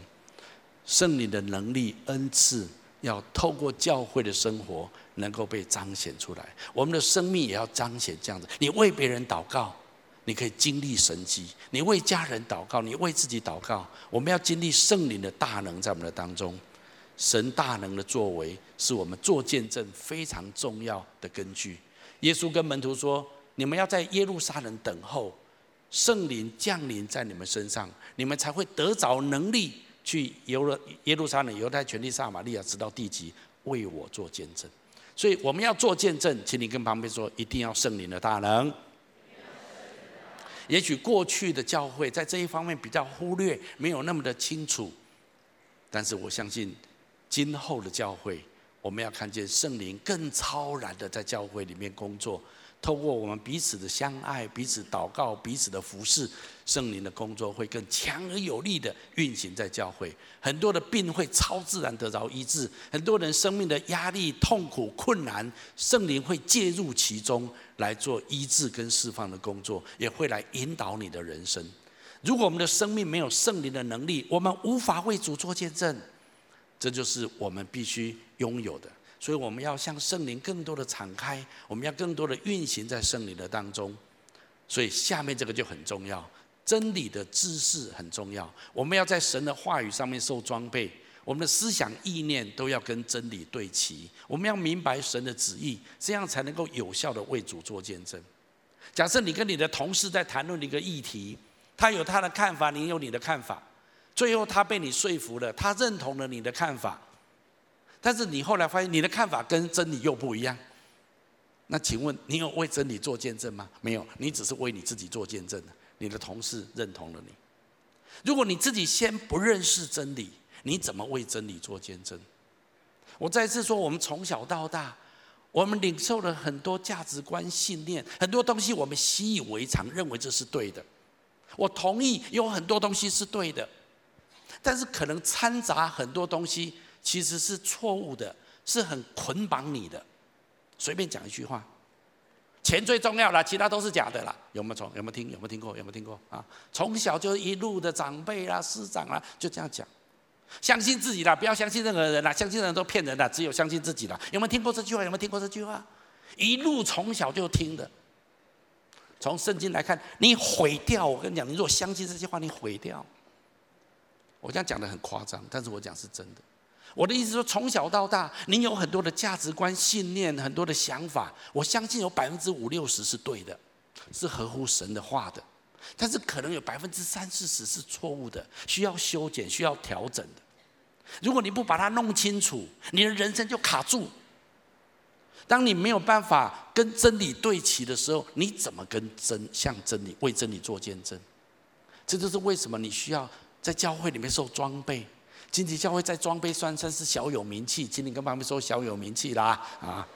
圣灵的能力恩赐要透过教会的生活能够被彰显出来，我们的生命也要彰显这样子。你为别人祷告，你可以经历神迹；你为家人祷告，你为自己祷告，我们要经历圣灵的大能在我们的当中。神大能的作为是我们做见证非常重要的根据。耶稣跟门徒说。你们要在耶路撒冷等候圣灵降临在你们身上，你们才会得着能力去游了耶路撒冷、犹太全地、撒玛利亚，直到地极，为我做见证。所以我们要做见证，请你跟旁边说，一定要圣灵的大能。也许过去的教会在这一方面比较忽略，没有那么的清楚，但是我相信今后的教会，我们要看见圣灵更超然的在教会里面工作。透过我们彼此的相爱、彼此祷告、彼此的服侍，圣灵的工作会更强而有力的运行在教会。很多的病会超自然得着医治，很多人生命的压力、痛苦、困难，圣灵会介入其中来做医治跟释放的工作，也会来引导你的人生。如果我们的生命没有圣灵的能力，我们无法为主做见证。这就是我们必须拥有的。所以我们要向圣灵更多的敞开，我们要更多的运行在圣灵的当中。所以下面这个就很重要，真理的知识很重要。我们要在神的话语上面受装备，我们的思想意念都要跟真理对齐。我们要明白神的旨意，这样才能够有效的为主做见证。假设你跟你的同事在谈论一个议题，他有他的看法，你有你的看法，最后他被你说服了，他认同了你的看法。但是你后来发现你的看法跟真理又不一样，那请问你有为真理做见证吗？没有，你只是为你自己做见证。你的同事认同了你。如果你自己先不认识真理，你怎么为真理做见证？我再次说，我们从小到大，我们领受了很多价值观、信念，很多东西我们习以为常，认为这是对的。我同意有很多东西是对的，但是可能掺杂很多东西。其实是错误的，是很捆绑你的。随便讲一句话，钱最重要了，其他都是假的啦。有没有从？有没有听？有没有听过？有没有听过？啊，从小就一路的长辈啦、师长啦，就这样讲。相信自己啦，不要相信任何人啦，相信的人都骗人的，只有相信自己啦。有没有听过这句话？有没有听过这句话？一路从小就听的。从圣经来看，你毁掉。我跟你讲，你如果相信这些话，你毁掉。我这样讲的很夸张，但是我讲是真的。我的意思说，从小到大，你有很多的价值观、信念，很多的想法。我相信有百分之五六十是对的，是合乎神的话的。但是可能有百分之三四十是错误的，需要修剪、需要调整的。如果你不把它弄清楚，你的人生就卡住。当你没有办法跟真理对齐的时候，你怎么跟真向真理为真理做见证？这就是为什么你需要在教会里面受装备。今天教会在装备算算是小有名气，请你跟旁边说小有名气啦啊！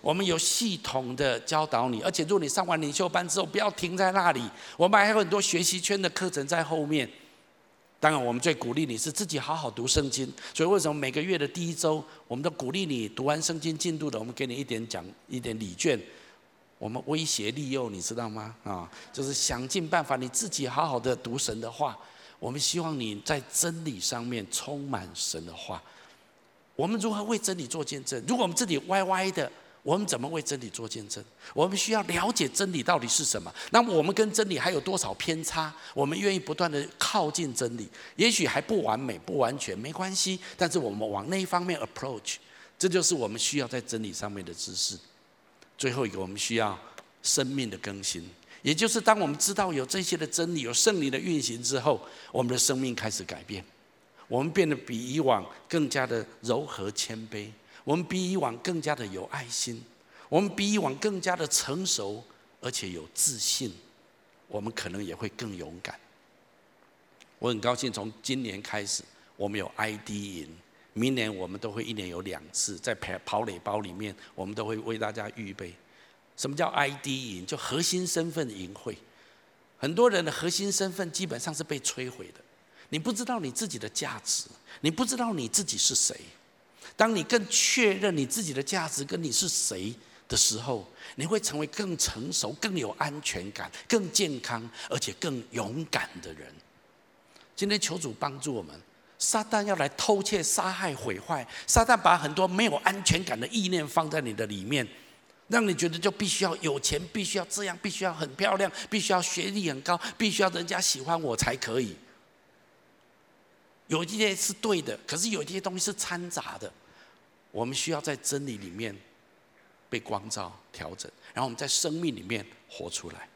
我们有系统的教导你，而且如果你上完领袖班之后，不要停在那里，我们还有很多学习圈的课程在后面。当然，我们最鼓励你是自己好好读圣经。所以为什么每个月的第一周，我们都鼓励你读完圣经进度的，我们给你一点奖，一点礼券。我们威胁利诱，你知道吗？啊，就是想尽办法，你自己好好的读神的话。我们希望你在真理上面充满神的话。我们如何为真理做见证？如果我们自己歪歪的，我们怎么为真理做见证？我们需要了解真理到底是什么。那么我们跟真理还有多少偏差？我们愿意不断的靠近真理，也许还不完美、不完全，没关系。但是我们往那一方面 approach，这就是我们需要在真理上面的知识。最后一个，我们需要生命的更新。也就是当我们知道有这些的真理、有圣灵的运行之后，我们的生命开始改变，我们变得比以往更加的柔和谦卑，我们比以往更加的有爱心，我们比以往更加的成熟，而且有自信，我们可能也会更勇敢。我很高兴，从今年开始，我们有 ID 营，明年我们都会一年有两次，在跑跑垒包里面，我们都会为大家预备。什么叫 ID 营？就核心身份营会。很多人的核心身份基本上是被摧毁的。你不知道你自己的价值，你不知道你自己是谁。当你更确认你自己的价值跟你是谁的时候，你会成为更成熟、更有安全感、更健康而且更勇敢的人。今天求主帮助我们。撒旦要来偷窃、杀害、毁坏。撒旦把很多没有安全感的意念放在你的里面。让你觉得就必须要有钱，必须要这样，必须要很漂亮，必须要学历很高，必须要人家喜欢我才可以。有一些是对的，可是有一些东西是掺杂的。我们需要在真理里面被光照、调整，然后我们在生命里面活出来。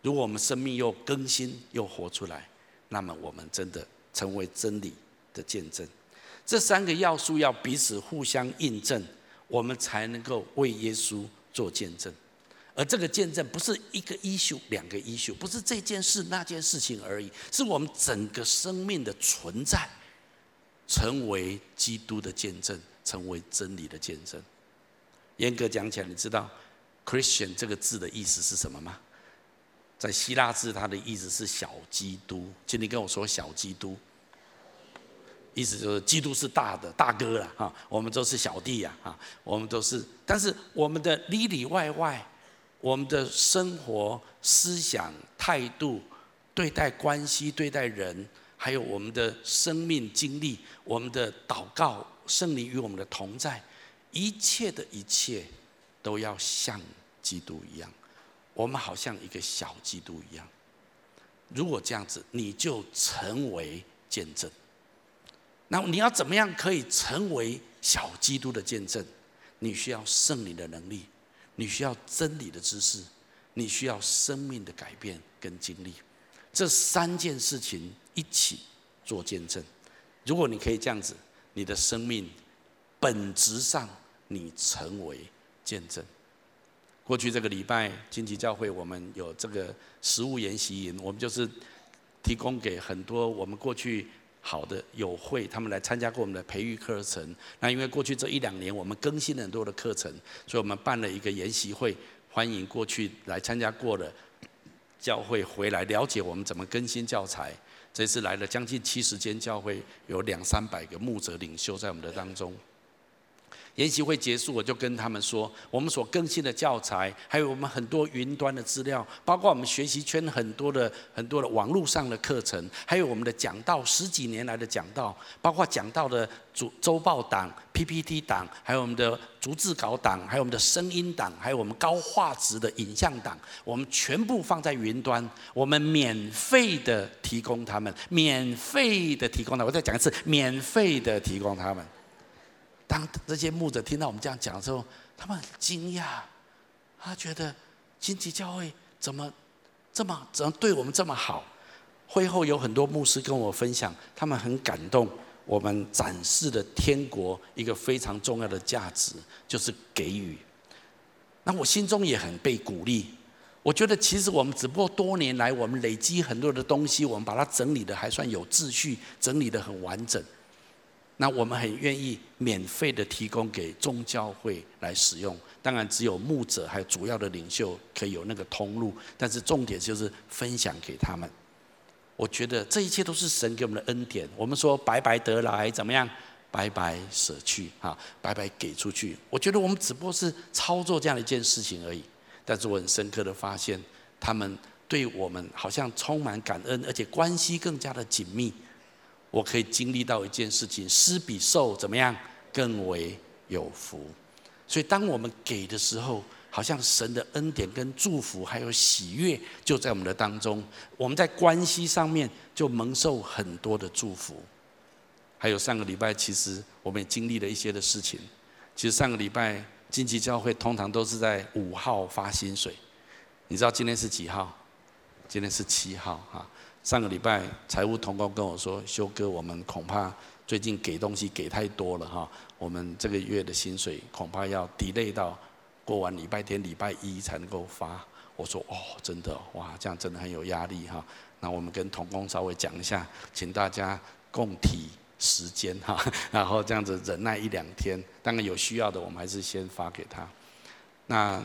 如果我们生命又更新又活出来，那么我们真的成为真理的见证。这三个要素要彼此互相印证。我们才能够为耶稣做见证，而这个见证不是一个 issue、两个 issue，不是这件事那件事情而已，是我们整个生命的存在，成为基督的见证，成为真理的见证。严格讲起来，你知道，Christian 这个字的意思是什么吗？在希腊字，它的意思是小基督。请你跟我说小基督，意思就是基督是大的大哥了哈，我们都是小弟呀哈，我们都是。但是我们的里里外外，我们的生活、思想、态度、对待关系、对待人，还有我们的生命经历、我们的祷告、圣灵与我们的同在，一切的一切，都要像基督一样。我们好像一个小基督一样，如果这样子，你就成为见证。那你要怎么样可以成为小基督的见证？你需要圣灵的能力，你需要真理的知识，你需要生命的改变跟经历。这三件事情一起做见证。如果你可以这样子，你的生命本质上你成为见证。过去这个礼拜，荆棘教会我们有这个食物研习营，我们就是提供给很多我们过去好的友会，他们来参加过我们的培育课程。那因为过去这一两年我们更新了很多的课程，所以我们办了一个研习会，欢迎过去来参加过的教会回来了解我们怎么更新教材。这次来了将近七十间教会，有两三百个牧者领袖在我们的当中。研习会结束，我就跟他们说，我们所更新的教材，还有我们很多云端的资料，包括我们学习圈很多的很多的网络上的课程，还有我们的讲道十几年来的讲道，包括讲道的主周报档、PPT 档，还有我们的逐字稿档，还有我们的声音档，还有我们高画质的影像档，我们全部放在云端，我们免费的提供他们，免费的提供他们，我再讲一次，免费的提供他们。当这些牧者听到我们这样讲的时候，他们很惊讶，他觉得荆棘教会怎么这么怎么对我们这么好？会后有很多牧师跟我分享，他们很感动，我们展示的天国一个非常重要的价值就是给予。那我心中也很被鼓励，我觉得其实我们只不过多年来我们累积很多的东西，我们把它整理的还算有秩序，整理的很完整。那我们很愿意免费的提供给宗教会来使用，当然只有牧者还有主要的领袖可以有那个通路，但是重点就是分享给他们。我觉得这一切都是神给我们的恩典。我们说白白得来怎么样？白白舍去啊，白白给出去。我觉得我们只不过是操作这样的一件事情而已，但是我很深刻的发现，他们对我们好像充满感恩，而且关系更加的紧密。我可以经历到一件事情，施比受怎么样更为有福。所以当我们给的时候，好像神的恩典跟祝福还有喜悦就在我们的当中。我们在关系上面就蒙受很多的祝福。还有上个礼拜，其实我们也经历了一些的事情。其实上个礼拜荆棘教会通常都是在五号发薪水。你知道今天是几号？今天是七号哈。上个礼拜财务同工跟我说：“修哥，我们恐怕最近给东西给太多了哈，我们这个月的薪水恐怕要 delay 到过完礼拜天、礼拜一才能够发。”我说：“哦，真的哇，这样真的很有压力哈。”那我们跟同工稍微讲一下，请大家共体时间哈，然后这样子忍耐一两天。当然有需要的，我们还是先发给他。那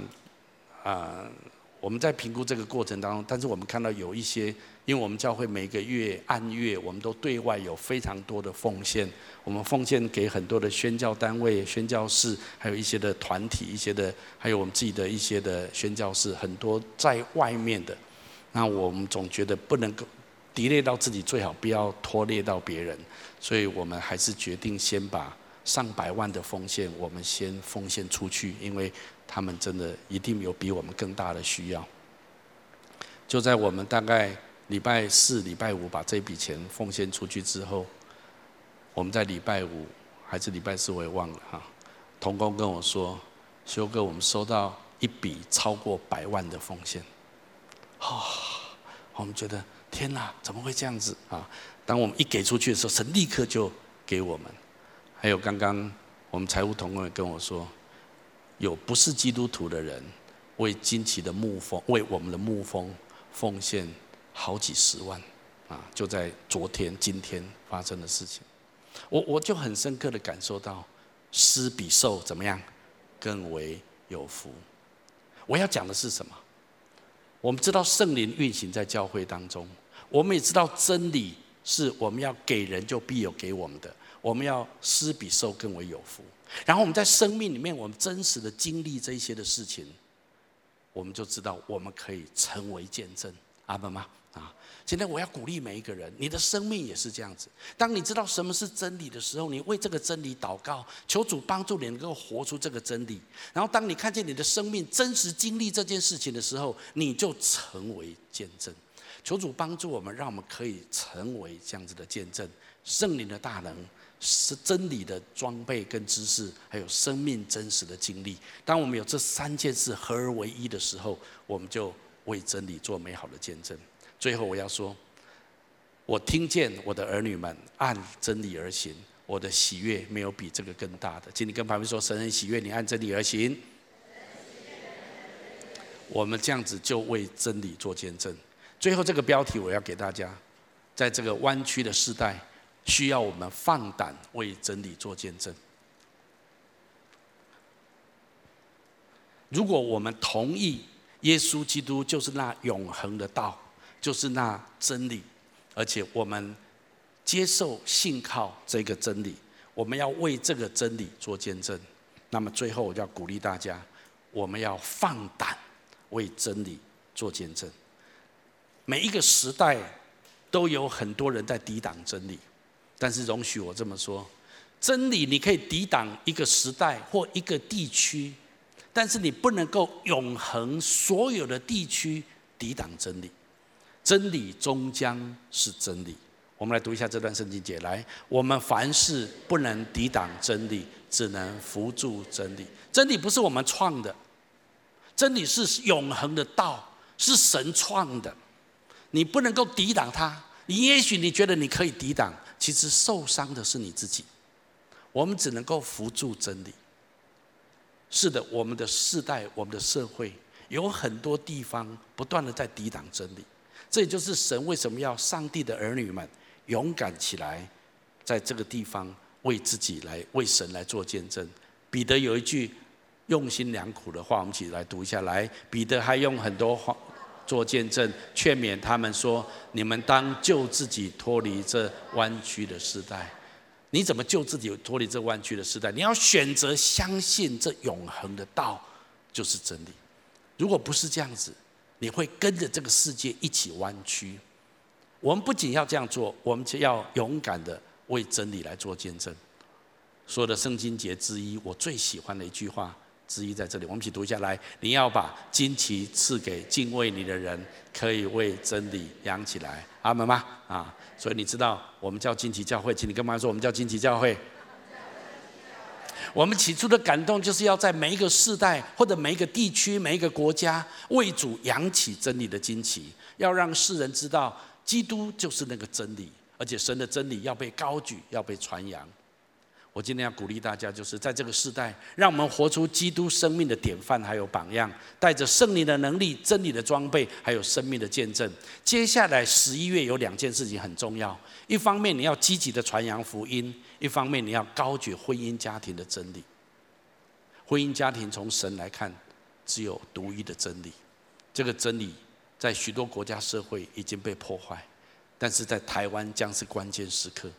啊。我们在评估这个过程当中，但是我们看到有一些，因为我们教会每个月按月，我们都对外有非常多的奉献，我们奉献给很多的宣教单位、宣教士，还有一些的团体、一些的，还有我们自己的一些的宣教士，很多在外面的。那我们总觉得不能够 delay 到自己，最好不要拖累到别人，所以我们还是决定先把上百万的奉献，我们先奉献出去，因为。他们真的一定有比我们更大的需要。就在我们大概礼拜四、礼拜五把这笔钱奉献出去之后，我们在礼拜五还是礼拜四我也忘了哈。同工跟我说：“修哥，我们收到一笔超过百万的奉献。”啊，我们觉得天哪，怎么会这样子啊？当我们一给出去的时候，神立刻就给我们。还有刚刚我们财务同工也跟我说。有不是基督徒的人为惊奇的牧蜂，为我们的牧蜂奉献好几十万，啊！就在昨天、今天发生的事情，我我就很深刻的感受到，施比受怎么样更为有福。我要讲的是什么？我们知道圣灵运行在教会当中，我们也知道真理是我们要给人就必有给我们的，我们要施比受更为有福。然后我们在生命里面，我们真实的经历这些的事情，我们就知道我们可以成为见证。阿门吗？啊！今天我要鼓励每一个人，你的生命也是这样子。当你知道什么是真理的时候，你为这个真理祷告，求主帮助你能够活出这个真理。然后，当你看见你的生命真实经历这件事情的时候，你就成为见证。求主帮助我们，让我们可以成为这样子的见证。圣灵的大能是真理的装备跟知识，还有生命真实的经历。当我们有这三件事合而为一的时候，我们就为真理做美好的见证。最后我要说，我听见我的儿女们按真理而行，我的喜悦没有比这个更大的。请你跟旁边说，神很喜悦你按真理而行。我们这样子就为真理做见证。最后这个标题我要给大家，在这个弯曲的时代，需要我们放胆为真理做见证。如果我们同意耶稣基督就是那永恒的道。就是那真理，而且我们接受信靠这个真理，我们要为这个真理做见证。那么最后，我就要鼓励大家，我们要放胆为真理做见证。每一个时代都有很多人在抵挡真理，但是容许我这么说：真理你可以抵挡一个时代或一个地区，但是你不能够永恒所有的地区抵挡真理。真理终将是真理。我们来读一下这段圣经节。来，我们凡事不能抵挡真理，只能扶助真理。真理不是我们创的，真理是永恒的道，是神创的。你不能够抵挡它。你也许你觉得你可以抵挡，其实受伤的是你自己。我们只能够扶助真理。是的，我们的世代，我们的社会，有很多地方不断的在抵挡真理。这也就是神为什么要上帝的儿女们勇敢起来，在这个地方为自己来为神来做见证。彼得有一句用心良苦的话，我们一起来读一下。来，彼得还用很多话做见证，劝勉他们说：“你们当救自己脱离这弯曲的时代。你怎么救自己脱离这弯曲的时代？你要选择相信这永恒的道就是真理。如果不是这样子。”你会跟着这个世界一起弯曲。我们不仅要这样做，我们就要勇敢的为真理来做见证。说的圣经节之一，我最喜欢的一句话之一在这里，我们一起读下来。你要把旌旗赐给敬畏你的人，可以为真理扬起来。阿门吗？啊，所以你知道我们叫旌旗教会，请你跟妈妈说，我们叫旌旗教会。我们起初的感动，就是要在每一个世代，或者每一个地区、每一个国家，为主扬起真理的旌旗，要让世人知道，基督就是那个真理，而且神的真理要被高举，要被传扬。我今天要鼓励大家，就是在这个时代，让我们活出基督生命的典范，还有榜样，带着圣灵的能力、真理的装备，还有生命的见证。接下来十一月有两件事情很重要，一方面你要积极的传扬福音。一方面，你要高举婚姻家庭的真理。婚姻家庭从神来看，只有独一的真理。这个真理在许多国家社会已经被破坏，但是在台湾将是关键时刻。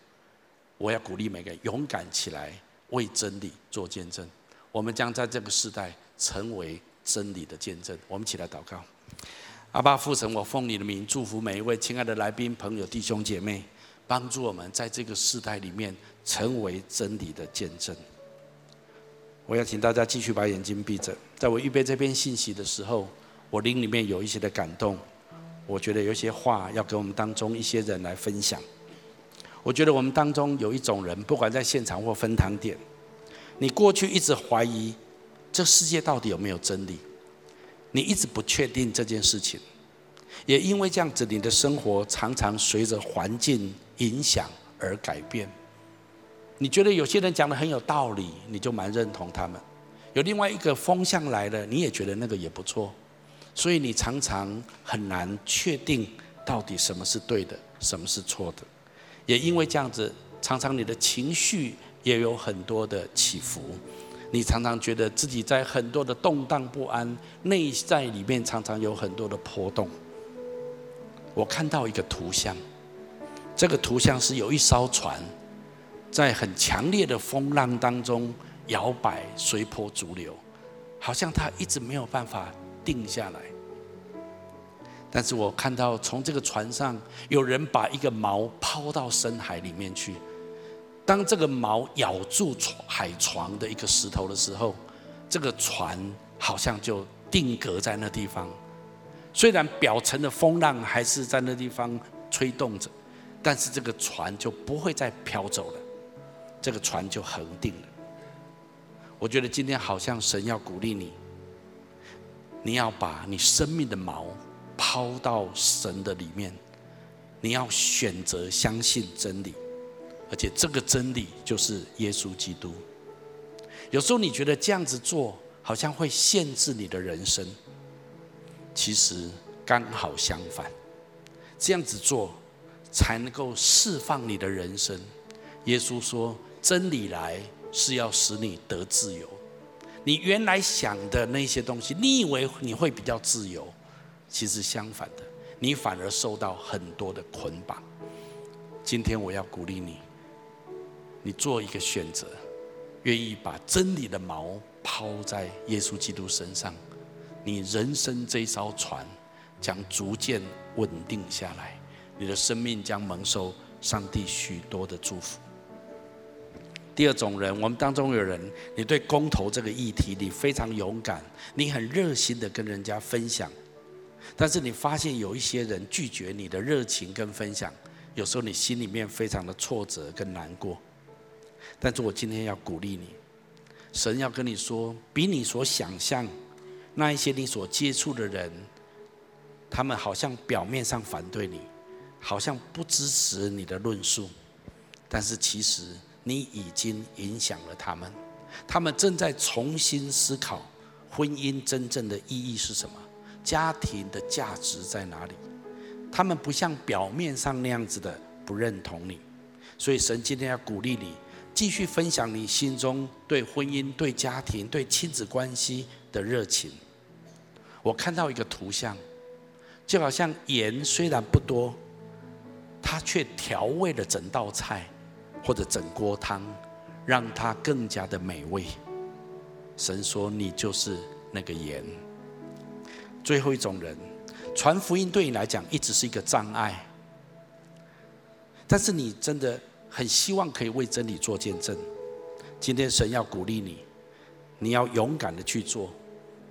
我要鼓励每个人勇敢起来，为真理做见证。我们将在这个时代成为真理的见证。我们起来祷告。阿爸父神，我奉你的名祝福每一位亲爱的来宾、朋友、弟兄姐妹，帮助我们在这个时代里面。成为真理的见证。我要请大家继续把眼睛闭着。在我预备这篇信息的时候，我灵里面有一些的感动。我觉得有些话要给我们当中一些人来分享。我觉得我们当中有一种人，不管在现场或分堂点，你过去一直怀疑这世界到底有没有真理，你一直不确定这件事情，也因为这样子，你的生活常常随着环境影响而改变。你觉得有些人讲得很有道理，你就蛮认同他们；有另外一个风向来了，你也觉得那个也不错，所以你常常很难确定到底什么是对的，什么是错的。也因为这样子，常常你的情绪也有很多的起伏。你常常觉得自己在很多的动荡不安，内在里面常常有很多的波动。我看到一个图像，这个图像是有一艘船，在很强烈的风浪当中摇摆，随波逐流，好像它一直没有办法定下来。但是我看到从这个船上，有人把一个锚抛到深海里面去。当这个锚咬住海床的一个石头的时候，这个船好像就定格在那地方。虽然表层的风浪还是在那地方吹动着，但是这个船就不会再飘走了，这个船就恒定了。我觉得今天好像神要鼓励你，你要把你生命的锚抛到神的里面，你要选择相信真理，而且这个真理就是耶稣基督。有时候你觉得这样子做好像会限制你的人生，其实刚好相反，这样子做才能够释放你的人生。耶稣说：“真理来是要使你得自由。你原来想的那些东西，你以为你会比较自由。”其实相反的，你反而受到很多的捆绑。今天我要鼓励你，你做一个选择，愿意把真理的毛抛在耶稣基督身上，你人生这艘船将逐渐稳定下来，你的生命将蒙受上帝许多的祝福。第二种人，我们当中有人，你对公投这个议题，你非常勇敢，你很热心的跟人家分享。但是你发现有一些人拒绝你的热情跟分享，有时候你心里面非常的挫折跟难过。但是我今天要鼓励你，神要跟你说，比你所想象那一些你所接触的人，他们好像表面上反对你，好像不支持你的论述，但是其实你已经影响了他们，他们正在重新思考婚姻真正的意义是什么。家庭的价值在哪里？他们不像表面上那样子的不认同你，所以神今天要鼓励你，继续分享你心中对婚姻、对家庭、对亲子关系的热情。我看到一个图像，就好像盐虽然不多，它却调味了整道菜或者整锅汤，让它更加的美味。神说：“你就是那个盐。”最后一种人，传福音对你来讲一直是一个障碍，但是你真的很希望可以为真理做见证。今天神要鼓励你，你要勇敢的去做。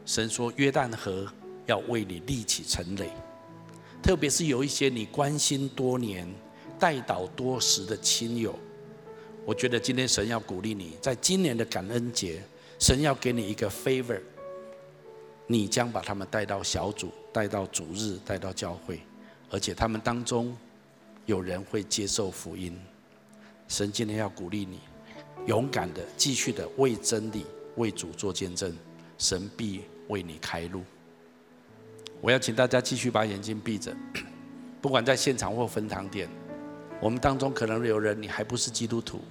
神说约旦河要为你立起城垒，特别是有一些你关心多年、代祷多时的亲友，我觉得今天神要鼓励你，在今年的感恩节，神要给你一个 favor。你将把他们带到小组，带到主日，带到教会，而且他们当中有人会接受福音。神今天要鼓励你，勇敢的继续的为真理、为主做见证，神必为你开路。我要请大家继续把眼睛闭着，不管在现场或分堂点，我们当中可能有人你还不是基督徒，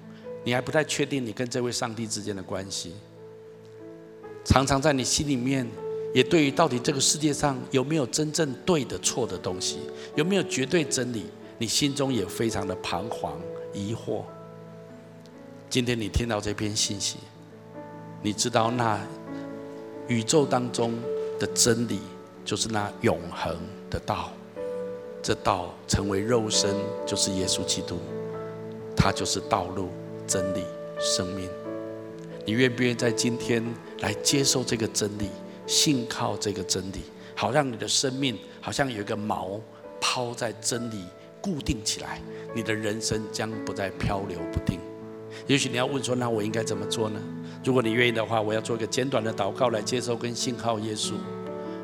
你还不太确定你跟这位上帝之间的关系，常常在你心里面。也对于到底这个世界上有没有真正对的错的东西，有没有绝对真理，你心中也非常的彷徨疑惑。今天你听到这篇信息，你知道那宇宙当中的真理就是那永恒的道，这道成为肉身就是耶稣基督，他就是道路、真理、生命。你愿不愿意在今天来接受这个真理？信靠这个真理，好让你的生命好像有一个锚抛在真理固定起来，你的人生将不再漂流不定。也许你要问说，那我应该怎么做呢？如果你愿意的话，我要做一个简短的祷告来接受跟信靠耶稣。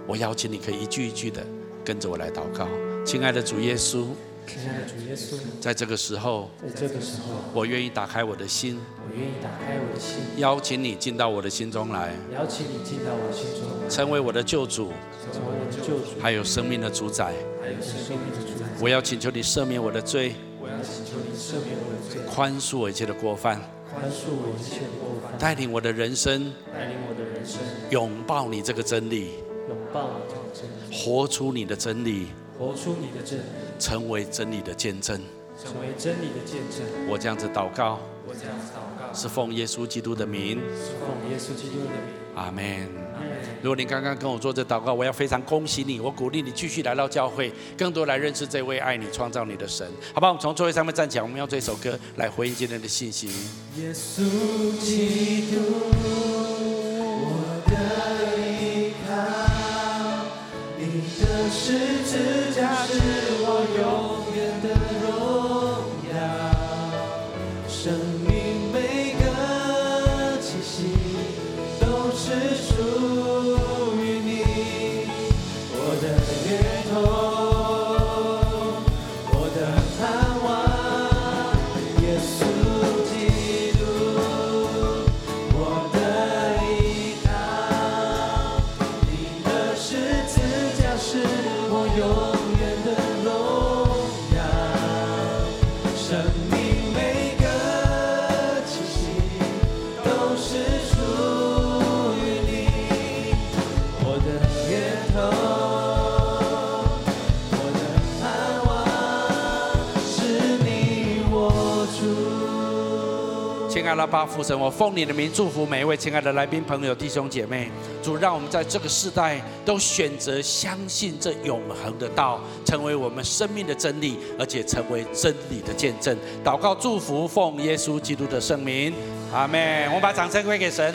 我邀请你可以一句一句的跟着我来祷告，亲爱的主耶稣。亲爱的主耶稣，在这个时候，在这个时候，我愿意打开我的心，我愿意打开我的心，邀请你进到我的心中来，邀请你进到我的心中来，成为我的救主，成为我的救主，还有生命的主宰，还有生命的主宰。我要请求你赦免我的罪，我要请求你赦免我的罪，宽恕我一切的过犯，宽宽恕我一切过犯，带领我的人生，带领我的人生，拥抱你这个真理，拥抱你这个真理，活出你的真理，活出你的真理，成为真理的见证，成为真理的见证。我这样子祷告，我这样子祷告，是奉耶稣基督的名，是奉耶稣基督的名。阿门。如果你刚刚跟我做这祷告，我要非常恭喜你，我鼓励你继续来到教会，更多来认识这位爱你、创造你的神。好吧，我们从座位上面站起来，我们用这首歌来回应今天的信息。耶稣基督，主。亲爱的爸父神，我奉你的名祝福每一位亲爱的来宾朋友、弟兄姐妹。主，让我们在这个时代都选择相信这永恒的道，成为我们生命的真理，而且成为真理的见证。祷告祝福，奉耶稣基督的圣名，阿门。我们把掌声归给神。